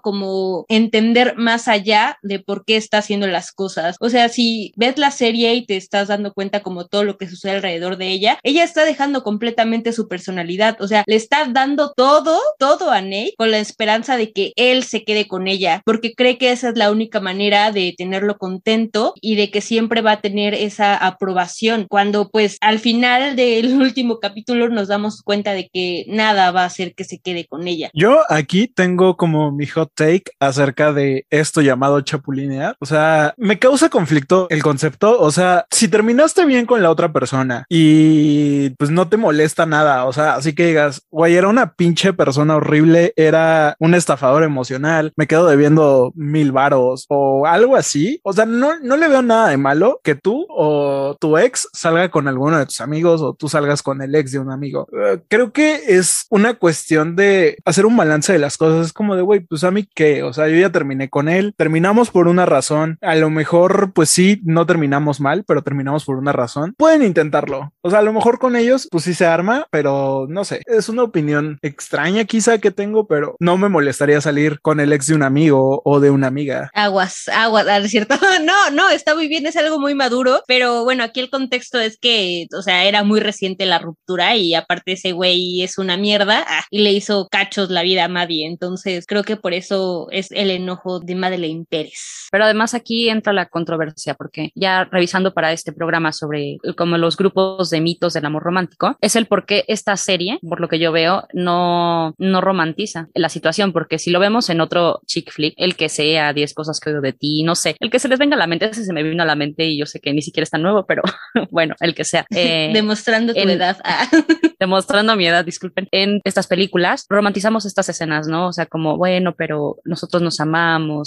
como entender más allá de por qué está haciendo las cosas. O sea, si ves la serie y te estás dando cuenta como todo lo que sucede alrededor de ella, ella está dejando completamente su personalidad, o sea, le está dando todo, todo a Nate con la esperanza de que él se quede con ella, porque cree que esa es la única manera de tenerlo contento y de que siempre va a tener esa aprobación, cuando pues al final del *laughs* último capítulo nos damos cuenta de que nada va a hacer que se quede con ella. Yo aquí tengo como mi hot take acerca de esto llamado chapulinear, o sea, me causa conflicto el concepto, o sea, si terminaste bien con la otra persona y pues no te molesta nada, o sea, así que digas, güey, era una pinche persona horrible, era un estafador emocional, me quedo debiendo mil varos o algo así, o sea, no, no le veo nada de malo que tú o tu ex salga con alguno de tus amigos o tú salgas con el ex de un amigo. Uh, creo que es una cuestión de hacer un balance de las cosas, es como de, güey, pues a mí qué, o sea, yo ya terminé con él, terminamos por una razón, a lo mejor, pues sí, no terminamos mal, pero terminamos por una razón. Pueden intentarlo. O sea, a lo mejor con ellos, pues sí se arma, pero no sé. Es una opinión extraña quizá que tengo, pero no me molestaría salir con el ex de un amigo o de una amiga. Aguas, aguas, ¿es cierto? *laughs* No, no, está muy bien, es algo muy maduro, pero bueno, aquí el contexto es que, o sea, era muy reciente la ruptura y aparte ese güey es una mierda ah, y le hizo cachos la vida a Maddie, entonces creo que por eso es el enojo de Madeleine Pérez. Pero además aquí entra la controversia, porque ya revisando para este programa sobre como los grupos de mitos del amor romántico, es el por qué esta serie, por lo que yo veo, no, no romantiza la situación, porque si lo vemos en otro chick flick, el que sea 10 cosas que oigo de ti, no sé, el que se les venga a la mente, ese se me vino a la mente y yo sé que ni siquiera está nuevo, pero *laughs* bueno, el que sea. *laughs* Eh, demostrando tu en, edad. Ah. *laughs* demostrando mi edad, disculpen. En estas películas romantizamos estas escenas, ¿no? O sea, como, bueno, pero nosotros nos amamos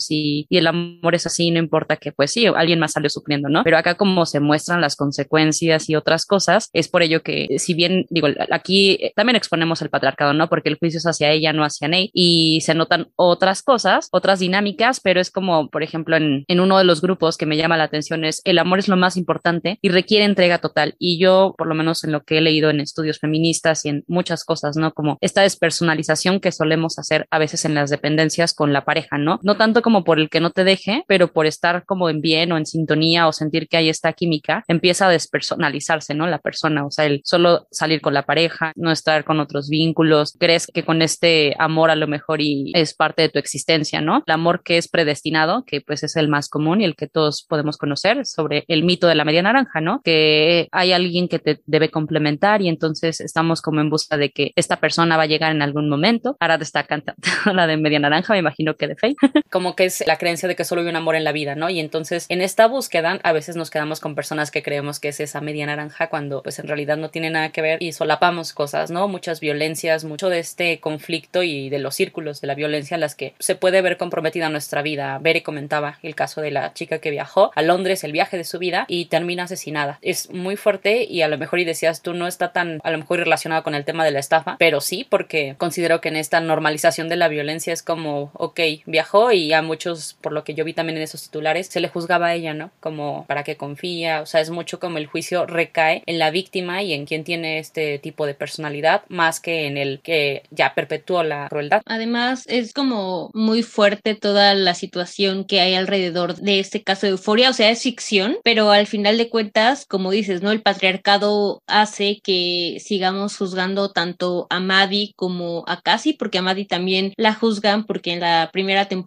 y, y el amor es así, no importa que, pues sí, alguien más salió sufriendo, ¿no? Pero acá como se muestran las consecuencias y otras cosas, es por ello que, si bien, digo, aquí también exponemos el patriarcado, ¿no? Porque el juicio es hacia ella, no hacia Nate, y se notan otras cosas, otras dinámicas, pero es como, por ejemplo, en, en uno de los grupos que me llama la atención es el amor es lo más importante y requiere entrega total. Y yo, por lo menos en lo que he leído en estudios feministas y en muchas cosas, ¿no? Como esta despersonalización que solemos hacer a veces en las dependencias con la pareja, ¿no? No tanto como por el que no te deje, pero por estar como en bien o en sintonía o sentir que hay esta química, empieza a despersonalizarse, ¿no? La persona, o sea, el solo salir con la pareja, no estar con otros vínculos, crees que con este amor a lo mejor y es parte de tu existencia, ¿no? El amor que es predestinado, que pues es el más común y el que todos podemos conocer sobre el mito de la media naranja, ¿no? Que hay alguien que te debe complementar y entonces estamos como en busca de que esta persona va a llegar en algún momento. Ahora te *laughs* la de media naranja, me imagino que de fe. Como que es la creencia de que solo hay un amor en la vida, ¿no? Y entonces en esta búsqueda a veces nos quedamos con personas que creemos que es esa media naranja cuando pues en realidad no tiene nada que ver y solapamos cosas, ¿no? Muchas violencias, mucho de este conflicto y de los círculos de la violencia en las que se puede ver comprometida nuestra vida. Bere comentaba el caso de la chica que viajó a Londres, el viaje de su vida y termina asesinada. Es muy fuerte y a lo mejor y decías tú no está tan a lo mejor relacionado con el tema de la estafa, pero sí porque considero que en esta normalización de la violencia es como, ok, y a muchos, por lo que yo vi también en esos titulares, se le juzgaba a ella, ¿no? Como para que confía, o sea, es mucho como el juicio recae en la víctima y en quien tiene este tipo de personalidad más que en el que ya perpetuó la crueldad. Además, es como muy fuerte toda la situación que hay alrededor de este caso de euforia, o sea, es ficción, pero al final de cuentas, como dices, ¿no? El patriarcado hace que sigamos juzgando tanto a Maddie como a Cassie, porque a Maddie también la juzgan porque en la primera temporada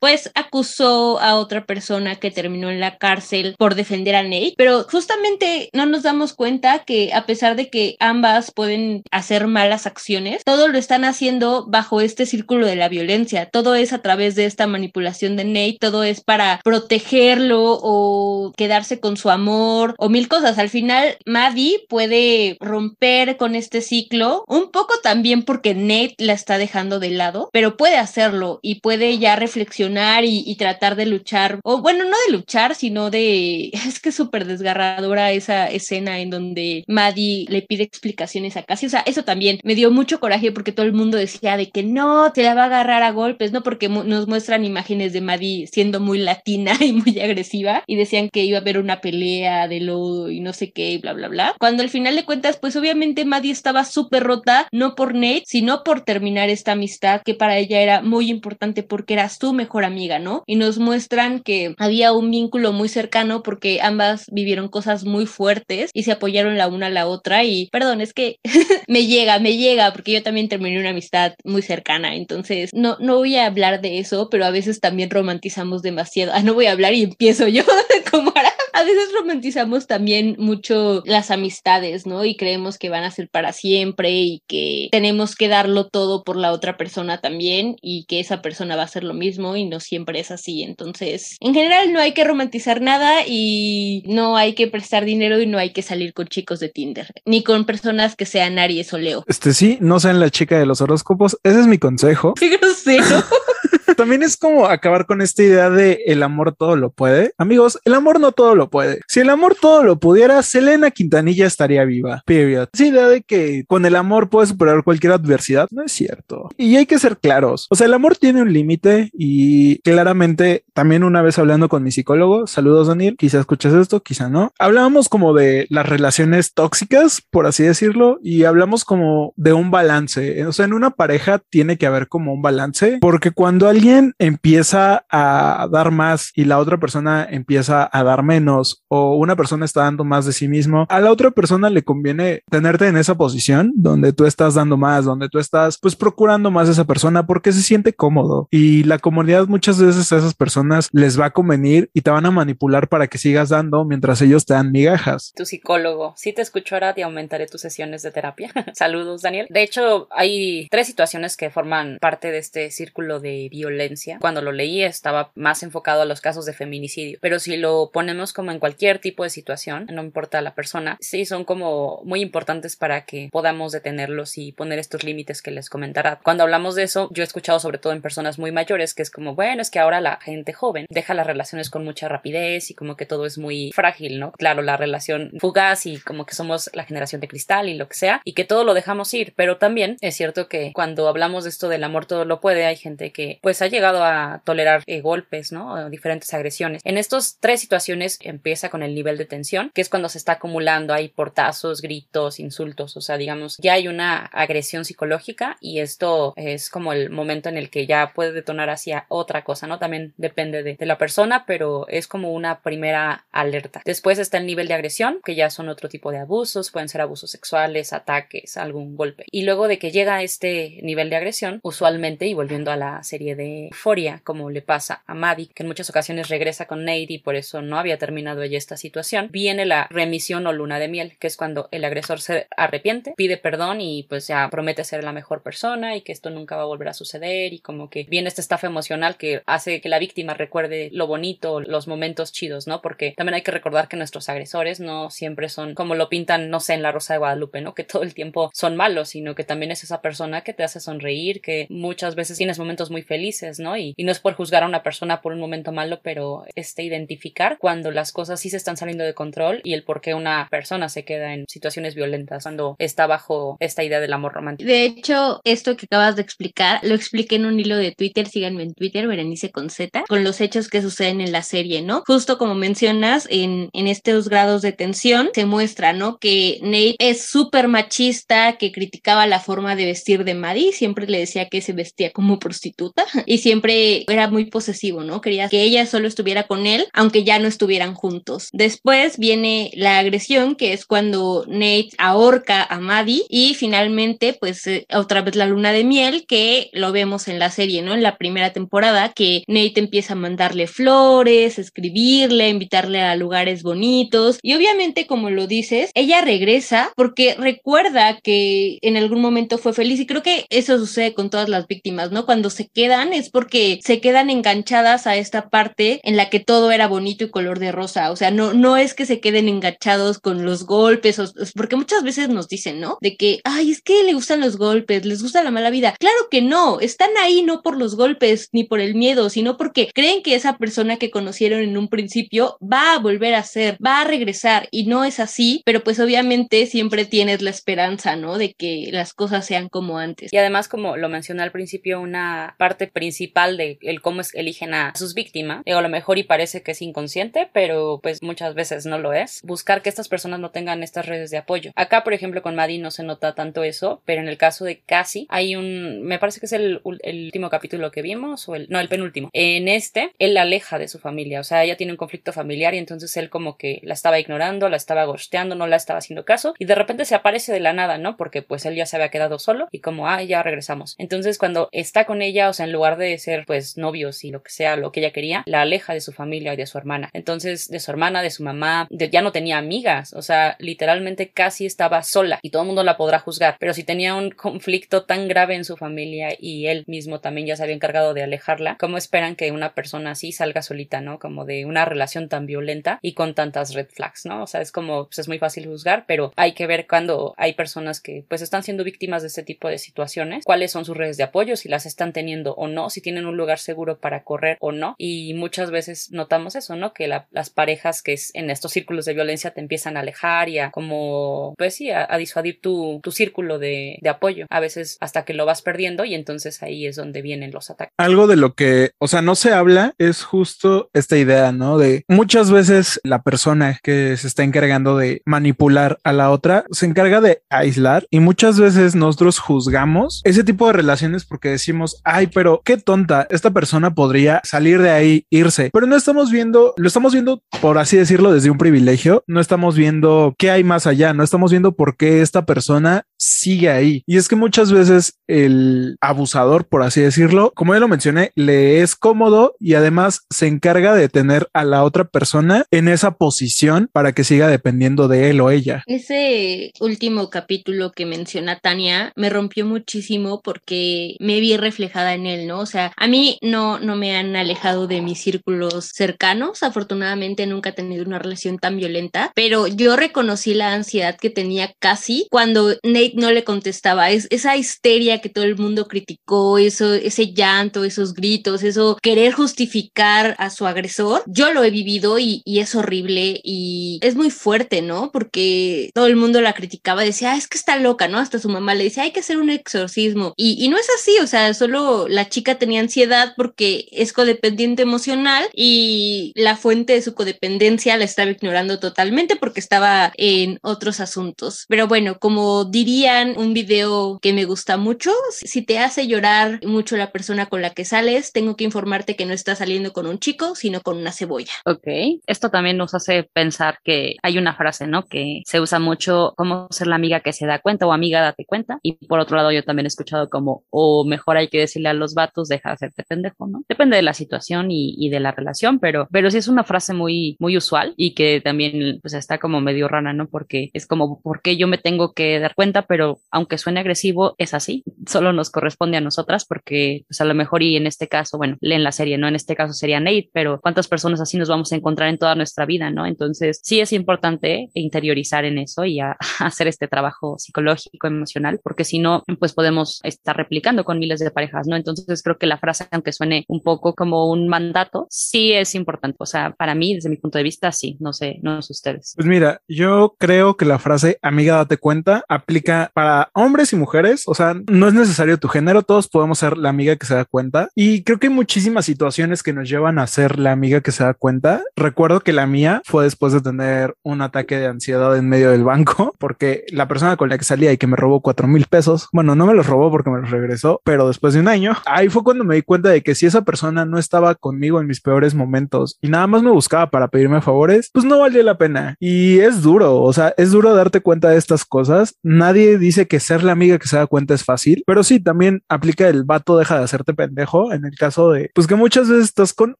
pues acusó a otra persona que terminó en la cárcel por defender a Nate, pero justamente no nos damos cuenta que a pesar de que ambas pueden hacer malas acciones, todo lo están haciendo bajo este círculo de la violencia, todo es a través de esta manipulación de Nate, todo es para protegerlo o quedarse con su amor o mil cosas. Al final, Maddie puede romper con este ciclo, un poco también porque Nate la está dejando de lado, pero puede hacerlo y puede ya reflexionar y, tratar de luchar, o bueno, no de luchar, sino de, *laughs* es que es súper desgarradora esa escena en donde Maddie le pide explicaciones a Cassie, o sea, eso también me dio mucho coraje porque todo el mundo decía de que no, te la va a agarrar a golpes, ¿no? Porque nos muestran imágenes de Maddie siendo muy latina *laughs* y muy agresiva y decían que iba a haber una pelea de lodo y no sé qué y bla, bla, bla. Cuando al final de cuentas, pues obviamente Maddie estaba súper rota, no por Nate, sino por terminar esta amistad que para ella era muy importante porque era su mejor amiga, ¿no? Y nos muestran que había un vínculo muy cercano porque ambas vivieron cosas muy fuertes y se apoyaron la una a la otra y, perdón, es que *laughs* me llega, me llega, porque yo también terminé una amistad muy cercana, entonces no, no voy a hablar de eso, pero a veces también romantizamos demasiado. Ah, no voy a hablar y empiezo yo *laughs* como. A veces romantizamos también mucho las amistades, ¿no? Y creemos que van a ser para siempre y que tenemos que darlo todo por la otra persona también y que esa persona va a hacer lo mismo y no siempre es así. Entonces, en general no hay que romantizar nada y no hay que prestar dinero y no hay que salir con chicos de Tinder, ni con personas que sean Aries o Leo. Este sí, no sean la chica de los horóscopos. Ese es mi consejo. ¡Qué grosero! *laughs* También es como acabar con esta idea de el amor todo lo puede. Amigos, el amor no todo lo puede. Si el amor todo lo pudiera, Selena Quintanilla estaría viva. Period. Esa idea de que con el amor puedes superar cualquier adversidad no es cierto. Y hay que ser claros. O sea, el amor tiene un límite y claramente también una vez hablando con mi psicólogo, saludos Daniel, quizá escuches esto, quizá no. Hablábamos como de las relaciones tóxicas, por así decirlo, y hablamos como de un balance. O sea, en una pareja tiene que haber como un balance, porque cuando alguien empieza a dar más y la otra persona empieza a dar menos o una persona está dando más de sí mismo, a la otra persona le conviene tenerte en esa posición donde tú estás dando más, donde tú estás pues procurando más a esa persona porque se siente cómodo y la comodidad muchas veces a esas personas les va a convenir y te van a manipular para que sigas dando mientras ellos te dan migajas. Tu psicólogo, si te escucho ahora te aumentaré tus sesiones de terapia. *laughs* Saludos Daniel. De hecho hay tres situaciones que forman parte de este círculo de violencia. Cuando lo leí estaba más enfocado a los casos de feminicidio, pero si lo ponemos como en cualquier tipo de situación, no importa la persona, sí son como muy importantes para que podamos detenerlos y poner estos límites que les comentará. Cuando hablamos de eso, yo he escuchado sobre todo en personas muy mayores que es como, bueno, es que ahora la gente joven deja las relaciones con mucha rapidez y como que todo es muy frágil, ¿no? Claro, la relación fugaz y como que somos la generación de cristal y lo que sea, y que todo lo dejamos ir, pero también es cierto que cuando hablamos de esto del amor todo lo puede, hay gente que pues ha llegado a tolerar eh, golpes, ¿no? diferentes agresiones. En estas tres situaciones empieza con el nivel de tensión, que es cuando se está acumulando, hay portazos, gritos, insultos, o sea, digamos, ya hay una agresión psicológica y esto es como el momento en el que ya puede detonar hacia otra cosa, ¿no? También depende de, de la persona, pero es como una primera alerta. Después está el nivel de agresión, que ya son otro tipo de abusos, pueden ser abusos sexuales, ataques, algún golpe. Y luego de que llega este nivel de agresión, usualmente, y volviendo a la serie de Euforia, como le pasa a Maddie, que en muchas ocasiones regresa con Nate y por eso no había terminado ella esta situación, viene la remisión o luna de miel, que es cuando el agresor se arrepiente, pide perdón y pues ya promete ser la mejor persona y que esto nunca va a volver a suceder y como que viene esta estafa emocional que hace que la víctima recuerde lo bonito, los momentos chidos, ¿no? Porque también hay que recordar que nuestros agresores no siempre son como lo pintan, no sé, en la Rosa de Guadalupe, ¿no? Que todo el tiempo son malos, sino que también es esa persona que te hace sonreír, que muchas veces tienes momentos muy felices, ¿no? Y, y no es por juzgar a una persona por un momento malo, pero este identificar cuando las cosas sí se están saliendo de control y el por qué una persona se queda en situaciones violentas cuando está bajo esta idea del amor romántico. De hecho, esto que acabas de explicar, lo expliqué en un hilo de Twitter, síganme en Twitter, Berenice con Z, con los hechos que suceden en la serie, ¿no? Justo como mencionas, en, en estos grados de tensión se muestra, ¿no? Que Nate es súper machista, que criticaba la forma de vestir de Maddie, siempre le decía que se vestía como prostituta y siempre era muy posesivo, ¿no? Quería que ella solo estuviera con él, aunque ya no estuvieran juntos. Después viene la agresión, que es cuando Nate ahorca a Maddie y finalmente, pues eh, otra vez la luna de miel, que lo vemos en la serie, ¿no? En la primera temporada, que Nate empieza a mandarle flores, escribirle, invitarle a lugares bonitos y obviamente, como lo dices, ella regresa porque recuerda que en algún momento fue feliz y creo que eso sucede con todas las víctimas, ¿no? Cuando se quedan es porque se quedan enganchadas a esta parte en la que todo era bonito y color de rosa, o sea, no, no es que se queden enganchados con los golpes, porque muchas veces nos dicen, ¿no? De que, ay, es que le gustan los golpes, les gusta la mala vida. Claro que no, están ahí no por los golpes ni por el miedo, sino porque creen que esa persona que conocieron en un principio va a volver a ser, va a regresar y no es así, pero pues obviamente siempre tienes la esperanza, ¿no? De que las cosas sean como antes. Y además, como lo mencioné al principio, una parte principal de el cómo eligen a sus víctimas, digo, a lo mejor y parece que es inconsciente, pero pues muchas veces no lo es, buscar que estas personas no tengan estas redes de apoyo. Acá, por ejemplo, con Maddie no se nota tanto eso, pero en el caso de Cassie hay un, me parece que es el, el último capítulo que vimos, o el, no, el penúltimo. En este, él la aleja de su familia, o sea, ella tiene un conflicto familiar y entonces él como que la estaba ignorando, la estaba gosteando, no la estaba haciendo caso y de repente se aparece de la nada, ¿no? Porque pues él ya se había quedado solo y como, ah, ya regresamos. Entonces cuando está con ella, o sea, en lugar de ser pues novios y lo que sea, lo que ella quería, la aleja de su familia y de su hermana. Entonces, de su hermana, de su mamá, ya no tenía amigas, o sea, literalmente casi estaba sola y todo el mundo la podrá juzgar, pero si tenía un conflicto tan grave en su familia y él mismo también ya se había encargado de alejarla, ¿cómo esperan que una persona así salga solita, ¿no? Como de una relación tan violenta y con tantas red flags, ¿no? O sea, es como, pues es muy fácil juzgar, pero hay que ver cuando hay personas que pues están siendo víctimas de este tipo de situaciones, cuáles son sus redes de apoyo, si las están teniendo o no, si tienen un lugar seguro para correr o no, y muchas veces notamos eso, ¿no? Que las parejas que es en estos círculos de violencia te empiezan a alejar y a como, pues sí, a, disuadir tu, tu círculo de apoyo, a veces hasta que lo vas perdiendo y entonces ahí es donde vienen los ataques. Algo de lo que, o sea, no se habla es justo esta idea, ¿no? De muchas veces la persona que se está encargando de manipular a la otra se encarga de aislar y muchas veces nosotros juzgamos ese tipo de relaciones porque decimos, ay, pero qué tonta, esta persona podría salir de ahí, irse, pero no estamos viendo, lo estamos viendo, por así decirlo, desde un privilegio, no estamos viendo qué hay más allá, no estamos viendo por qué esta persona sigue ahí. Y es que muchas veces el abusador, por así decirlo, como ya lo mencioné, le es cómodo y además se encarga de tener a la otra persona en esa posición para que siga dependiendo de él o ella. Ese último capítulo que menciona Tania me rompió muchísimo porque me vi reflejada en él, ¿no? O sea, a mí no, no me han alejado de mis círculos cercanos, afortunadamente nunca he tenido una relación tan violenta, pero yo reconocí la ansiedad que tenía casi cuando Nate no le contestaba. Es, esa histeria que todo el mundo criticó, eso, ese llanto, esos gritos, eso querer justificar a su agresor, yo lo he vivido y, es horrible y es muy fuerte, ¿no? Porque todo el mundo la criticaba, decía, ah, es que está loca, ¿no? Hasta su mamá le decía, hay que hacer un exorcismo. Y, y no es así, o sea, solo la chica tenía ansiedad porque es codependiente emocional y la fuente de su codependencia la estaba ignorando totalmente porque estaba en otros asuntos. Pero bueno, como dirían un video que me gusta mucho, si te hace llorar mucho la persona con la que sales, tengo que informarte que no estás saliendo con un chico, sino con una cebolla. Ok, esto también nos hace pensar que hay una frase, ¿no? Que se usa mucho como ser la amiga que se da cuenta o amiga date cuenta. Y por otro lado, yo también he escuchado como, o mejor hay que decirle a los vatos, deja de hacerte pendejo, ¿no? Depende de la situación y, y de la relación, pero, pero sí es una frase muy, muy usual y que también pues está como medio rana, ¿no? Porque es como, ¿por qué yo me tengo que dar cuenta? Pero aunque suene agresivo, es así. Solo nos corresponde a nosotras porque pues a lo mejor y en este caso, bueno, leen la serie, ¿no? En este caso sería Nate, pero ¿cuántas personas así nos vamos a encontrar en toda nuestra vida, ¿no? Entonces sí es importante interiorizar en eso y a, *laughs* hacer este trabajo psicológico, emocional, porque si no, pues podemos estar replicando con miles de parejas, ¿no? Entonces creo que la frase, aunque suene un poco como un mandato, sí es importante. O sea, para mí, desde mi punto de vista, sí, no sé, no sé ustedes. Pues mira, yo creo que la frase amiga date cuenta aplica para hombres y mujeres, o sea, no es necesario tu género, todos podemos ser la amiga que se da cuenta y creo que hay muchísimas situaciones que nos llevan a ser la amiga que se da cuenta. Recuerdo que la mía fue después de tener un ataque de ansiedad en medio del banco *laughs* porque la persona con la que salía y que me robó cuatro mil pesos, bueno, no me los robó porque me los regresó, pero después de un año, ahí fue cuando me di cuenta de que si esa persona no estaba conmigo en mis peores momentos y nada más me buscaba para pedirme favores, pues no valía la pena. Y es duro, o sea, es duro darte cuenta de estas cosas. Nadie dice que ser la amiga que se da cuenta es fácil, pero sí, también aplica el vato deja de hacerte pendejo en el caso de, pues que muchas veces estás con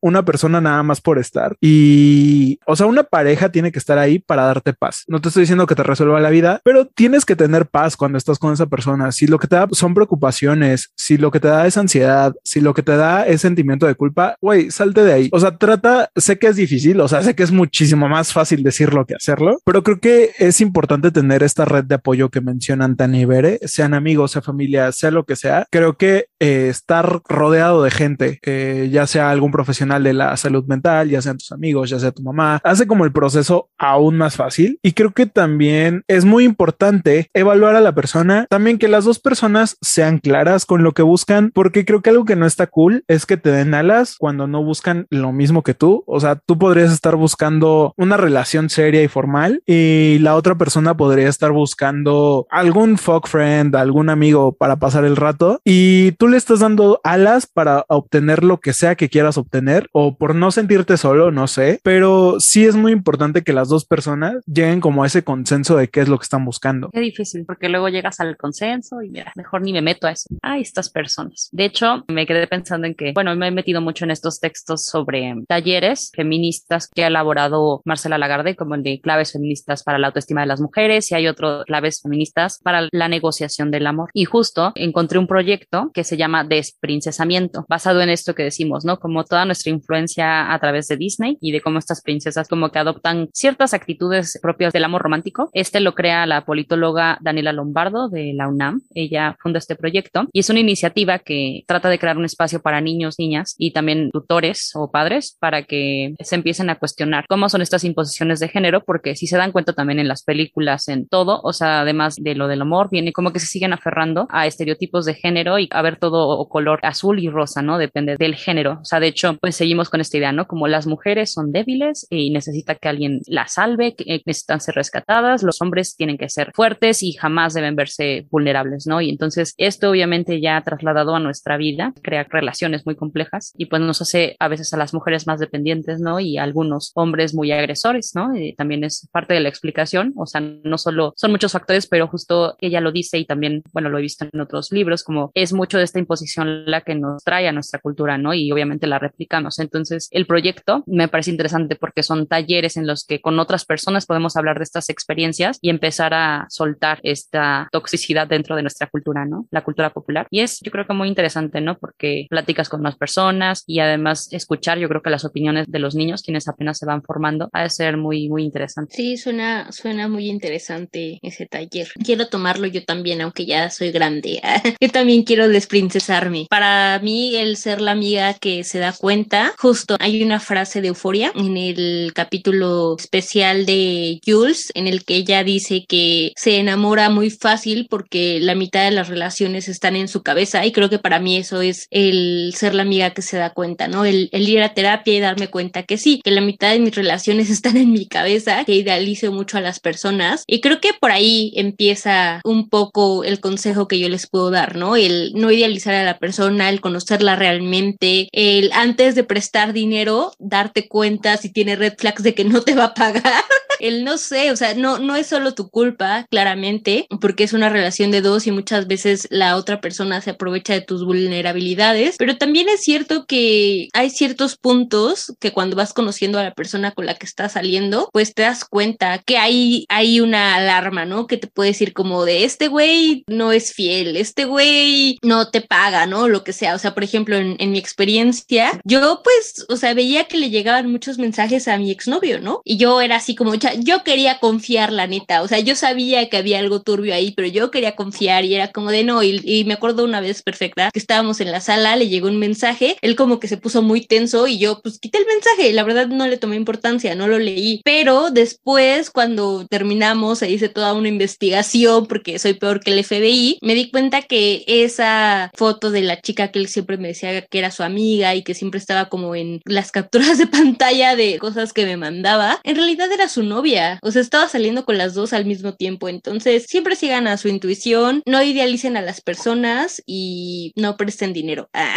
una persona nada más por estar y, o sea, una pareja tiene que estar ahí para darte paz. No te estoy diciendo que te resuelva la vida, pero tienes que tener paz cuando estás con esa persona. Si lo que te da son preocupaciones, si lo que te da es ansiedad, si lo que te da es sentimiento de culpa, güey, salte de ahí. O sea, trata, sé que es difícil, o sea, sé que es muchísimo más fácil decirlo que hacerlo, pero creo que es importante tener esta red de apoyo que mencionan Tani y Bere, sean amigos, sea familia, sea lo que sea. Creo que eh, estar rodeado de gente, eh, ya sea algún profesional de la salud mental, ya sean tus amigos, ya sea tu mamá, hace como el proceso aún más fácil. Y creo que también es muy importante evaluar a la persona, también que las dos personas sean claras con lo que buscan, porque creo que algo que no está cool es que te den alas cuando no buscan lo mismo que tú. O sea, tú podrías estar buscando una relación seria y formal y la otra persona podría estar buscando algún fuck friend, algún amigo para pasar el rato y tú le estás dando alas para obtener lo que sea que quieras obtener o por no sentirte solo, no sé, pero sí es muy importante que las dos personas lleguen como a ese consenso de qué es lo que están buscando. Qué difícil, porque luego llegas al consenso y mira, mejor ni me meto a eso. Ay, estas personas. De hecho, me quedé pensando en que, bueno, me he metido mucho en estos textos sobre talleres feministas que ha elaborado Marcela Lagarde, como el de claves feministas para la autoestima de las mujeres, y hay otro claves feministas para la negociación del amor. Y justo encontré un proyecto que se llama Desprincesamiento, basado en esto que decimos, ¿no? Como toda nuestra influencia a través de Disney y de cómo estas princesas como que adoptan ciertas actitudes propias del amor romántico. Este lo crea la politóloga Daniela Lombardo de la UNAM. Ella funda este proyecto y es una iniciativa que trata de crear un espacio para niños, niñas y también tutores o padres para que se empiecen a cuestionar cómo son estas imposiciones de género, porque si se dan cuenta también en las películas, en todo, o sea, además de lo del amor, viene como que se siguen aferrando a estereotipos de género y a ver todo color azul y rosa, ¿no? Depende del género. O sea, de hecho, pues seguimos con esta idea, ¿no? Como las mujeres son débiles y necesita que alguien las salve, que necesitan ser rescatadas, los hombres tienen que ser fuertes y jamás deben verse vulnerables, ¿no? Y entonces esto obviamente ya trasladado a nuestra vida crea relaciones muy complejas y pues nos hace a veces a las mujeres más dependientes, ¿no? Y a algunos hombres muy agresores, ¿no? Y también es parte de la explicación, o sea, no solo son muchos factores, pero justo ella lo dice y también, bueno, lo he visto en otros libros, como es mucho de esta imposición la que nos trae a nuestra cultura, ¿no? Y obviamente la replicamos. Entonces, el proyecto me parece interesante porque son talleres en los que con otras personas podemos hablar de estas experiencias y empezar a soltar esta toxicidad dentro de nuestra cultura, ¿no? La cultura popular. Y es, yo creo que muy interesante, ¿no? Porque platicas con más personas y además escuchar, yo creo que las opiniones de los niños, quienes apenas se van formando, ha de ser muy, muy interesante. Sí, suena, suena muy interesante ese taller. Quien quiero tomarlo yo también, aunque ya soy grande. *laughs* yo también quiero desprincesarme. Para mí, el ser la amiga que se da cuenta, justo hay una frase de euforia en el capítulo especial de Jules, en el que ella dice que se enamora muy fácil porque la mitad de las relaciones están en su cabeza y creo que para mí eso es el ser la amiga que se da cuenta, ¿no? El, el ir a terapia y darme cuenta que sí, que la mitad de mis relaciones *laughs* están en mi cabeza, que idealizo mucho a las personas y creo que por ahí empieza un poco el consejo que yo les puedo dar, ¿no? El no idealizar a la persona, el conocerla realmente, el antes de prestar dinero, darte cuenta si tiene red flags de que no te va a pagar. *laughs* el no sé, o sea, no, no es solo tu culpa, claramente, porque es una relación de dos y muchas veces la otra persona se aprovecha de tus vulnerabilidades, pero también es cierto que hay ciertos puntos que cuando vas conociendo a la persona con la que estás saliendo, pues te das cuenta que hay, hay una alarma, ¿no? Que te puede decir como de este güey no es fiel, este güey no te paga, ¿no? Lo que sea. O sea, por ejemplo, en, en mi experiencia, yo pues, o sea, veía que le llegaban muchos mensajes a mi exnovio, ¿no? Y yo era así como, yo quería confiar, la neta. O sea, yo sabía que había algo turbio ahí, pero yo quería confiar y era como de no. Y, y me acuerdo una vez perfecta que estábamos en la sala, le llegó un mensaje, él como que se puso muy tenso y yo pues quité el mensaje. La verdad no le tomé importancia, no lo leí. Pero después, cuando terminamos, se hice toda una investigación porque soy peor que el FBI, me di cuenta que esa foto de la chica que él siempre me decía que era su amiga y que siempre estaba como en las capturas de *laughs* pantalla de cosas que me mandaba, en realidad era su novia. O sea, estaba saliendo con las dos al mismo tiempo. Entonces, siempre sigan a su intuición, no idealicen a las personas y no presten dinero. *laughs* Ah.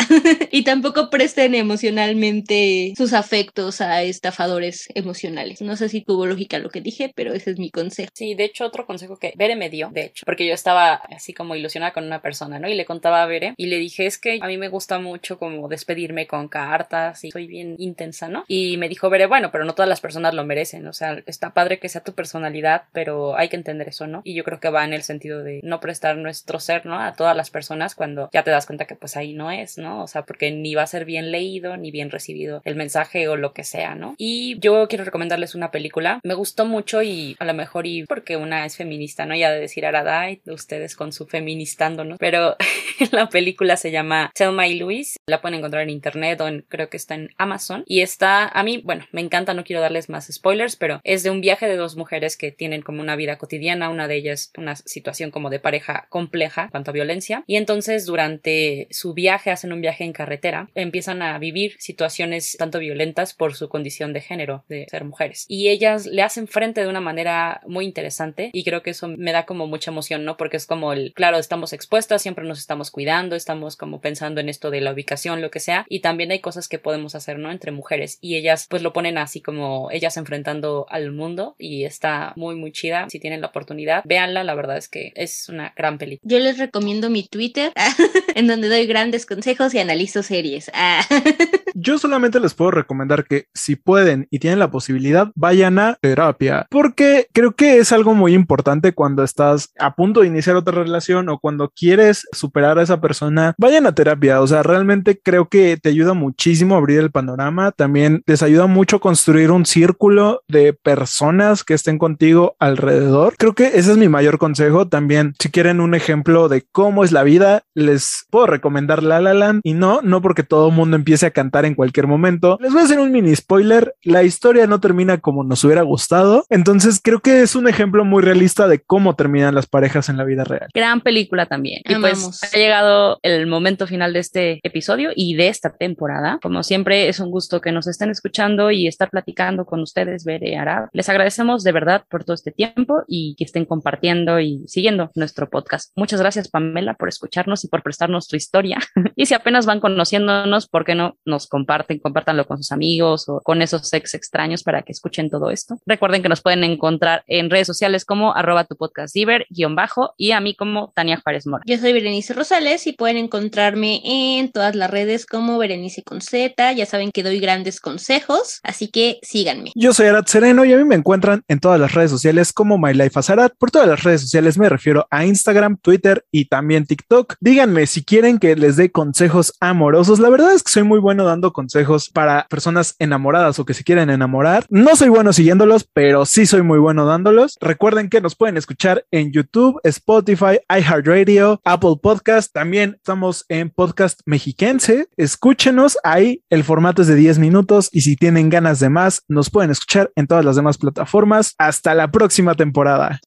y tampoco presten emocionalmente sus afectos a estafadores emocionales. No sé si tuvo lógica lo que dije, pero ese es mi consejo. Sí, de hecho, otro consejo que Bere me dio, de hecho, porque yo estaba así como ilusionada con una persona, ¿no? Y le contaba a Bere y le dije, es que a mí me gusta mucho como despedirme con cartas y soy bien intensa, ¿no? Y me dijo Bere, bueno, pero no todas las personas lo merecen, o sea, está padre que sea tu personalidad, pero hay que entender eso, ¿no? Y yo creo que va en el sentido de no prestar nuestro ser, ¿no? A todas las personas cuando ya te das cuenta que pues ahí no es, ¿no? O sea, porque ni va a ser bien leído, ni bien recibido el mensaje o lo que sea, ¿no? Y yo quiero recomendarles una película, me gustó mucho y a lo mejor y porque una es feminista, ¿no? Ya de decir Aradai, de ustedes con su feministando, ¿no? Pero *laughs* la película se llama Tell My Louise, la pueden encontrar en internet o en, creo que está en Amazon y está, a mí, bueno, me encanta, no quiero darles más spoilers, pero es de un viaje de dos mujeres que tienen como una vida cotidiana, una de ellas una situación como de pareja compleja en cuanto a violencia y entonces durante su viaje hacen un viaje en carretera, empiezan a vivir situaciones tanto violentas por su condición de género, de ser mujeres y ellas le hacen frente de una manera muy interesante y creo que eso me da como mucha emoción, ¿no? Porque es como el, claro, estamos expuestas, siempre nos estamos cuidando, estamos como pensando en esto de la ubicación, lo que sea, y también hay cosas que podemos hacer, ¿no? Entre mujeres y ellas pues lo ponen así como ellas enfrentando al mundo y está muy muy chida. Si tienen la oportunidad, véanla, la verdad es que es una gran película. Yo les recomiendo mi Twitter, *laughs* en donde doy grandes consejos y analizo series. *laughs* Yo solamente les puedo recomendar que si pueden y tienen la posibilidad, vayan a terapia, porque creo que es algo muy importante cuando estás a punto de iniciar otra relación o cuando quieres superar a esa persona, vayan a terapia, o sea, realmente creo que te ayuda muchísimo a abrir el panorama, también les ayuda mucho construir un círculo de personas que estén contigo alrededor. Creo que ese es mi mayor consejo. También, si quieren un ejemplo de cómo es la vida, les puedo recomendar La La Land y no, no porque todo el mundo empiece a cantar en cualquier momento. Les voy a hacer un mini spoiler. La historia no termina como nos hubiera gustado. Entonces creo que es un ejemplo muy realista de cómo terminan las parejas en la vida real. Gran película también. Y pues ha llegado el momento final de este episodio y de esta temporada. Como siempre, es un gusto que nos estén escuchando y estar platicando con ustedes, Bere Arab. Les agradecemos de verdad por todo este tiempo y que estén compartiendo y siguiendo nuestro podcast. Muchas gracias, Pamela, por escucharnos y por prestarnos tu historia. *laughs* y si apenas van conociéndonos, ¿por qué no nos comparten? Compártanlo con sus amigos o con esos ex extraños para que escuchen todo esto. Recuerden que nos pueden encontrar en redes sociales como arroba tu podcast guion bajo y a mí como Tania Juárez Mora. Yo soy Berenice Rosales y pueden encontrarme en todas las redes como Berenice con Z. Ya saben que doy grandes consejos, así que síganme. Yo soy Arad Sereno y a mí me me encuentran en todas las redes sociales como My Life Azarat. Por todas las redes sociales me refiero a Instagram, Twitter y también TikTok. Díganme si quieren que les dé consejos amorosos. La verdad es que soy muy bueno dando consejos para personas enamoradas o que se quieren enamorar. No soy bueno siguiéndolos, pero sí soy muy bueno dándolos. Recuerden que nos pueden escuchar en YouTube, Spotify, iHeartRadio, Apple Podcast. También estamos en Podcast Mexiquense. Escúchenos ahí. El formato es de 10 minutos y si tienen ganas de más, nos pueden escuchar en todas las demás plataformas. Hasta la próxima temporada.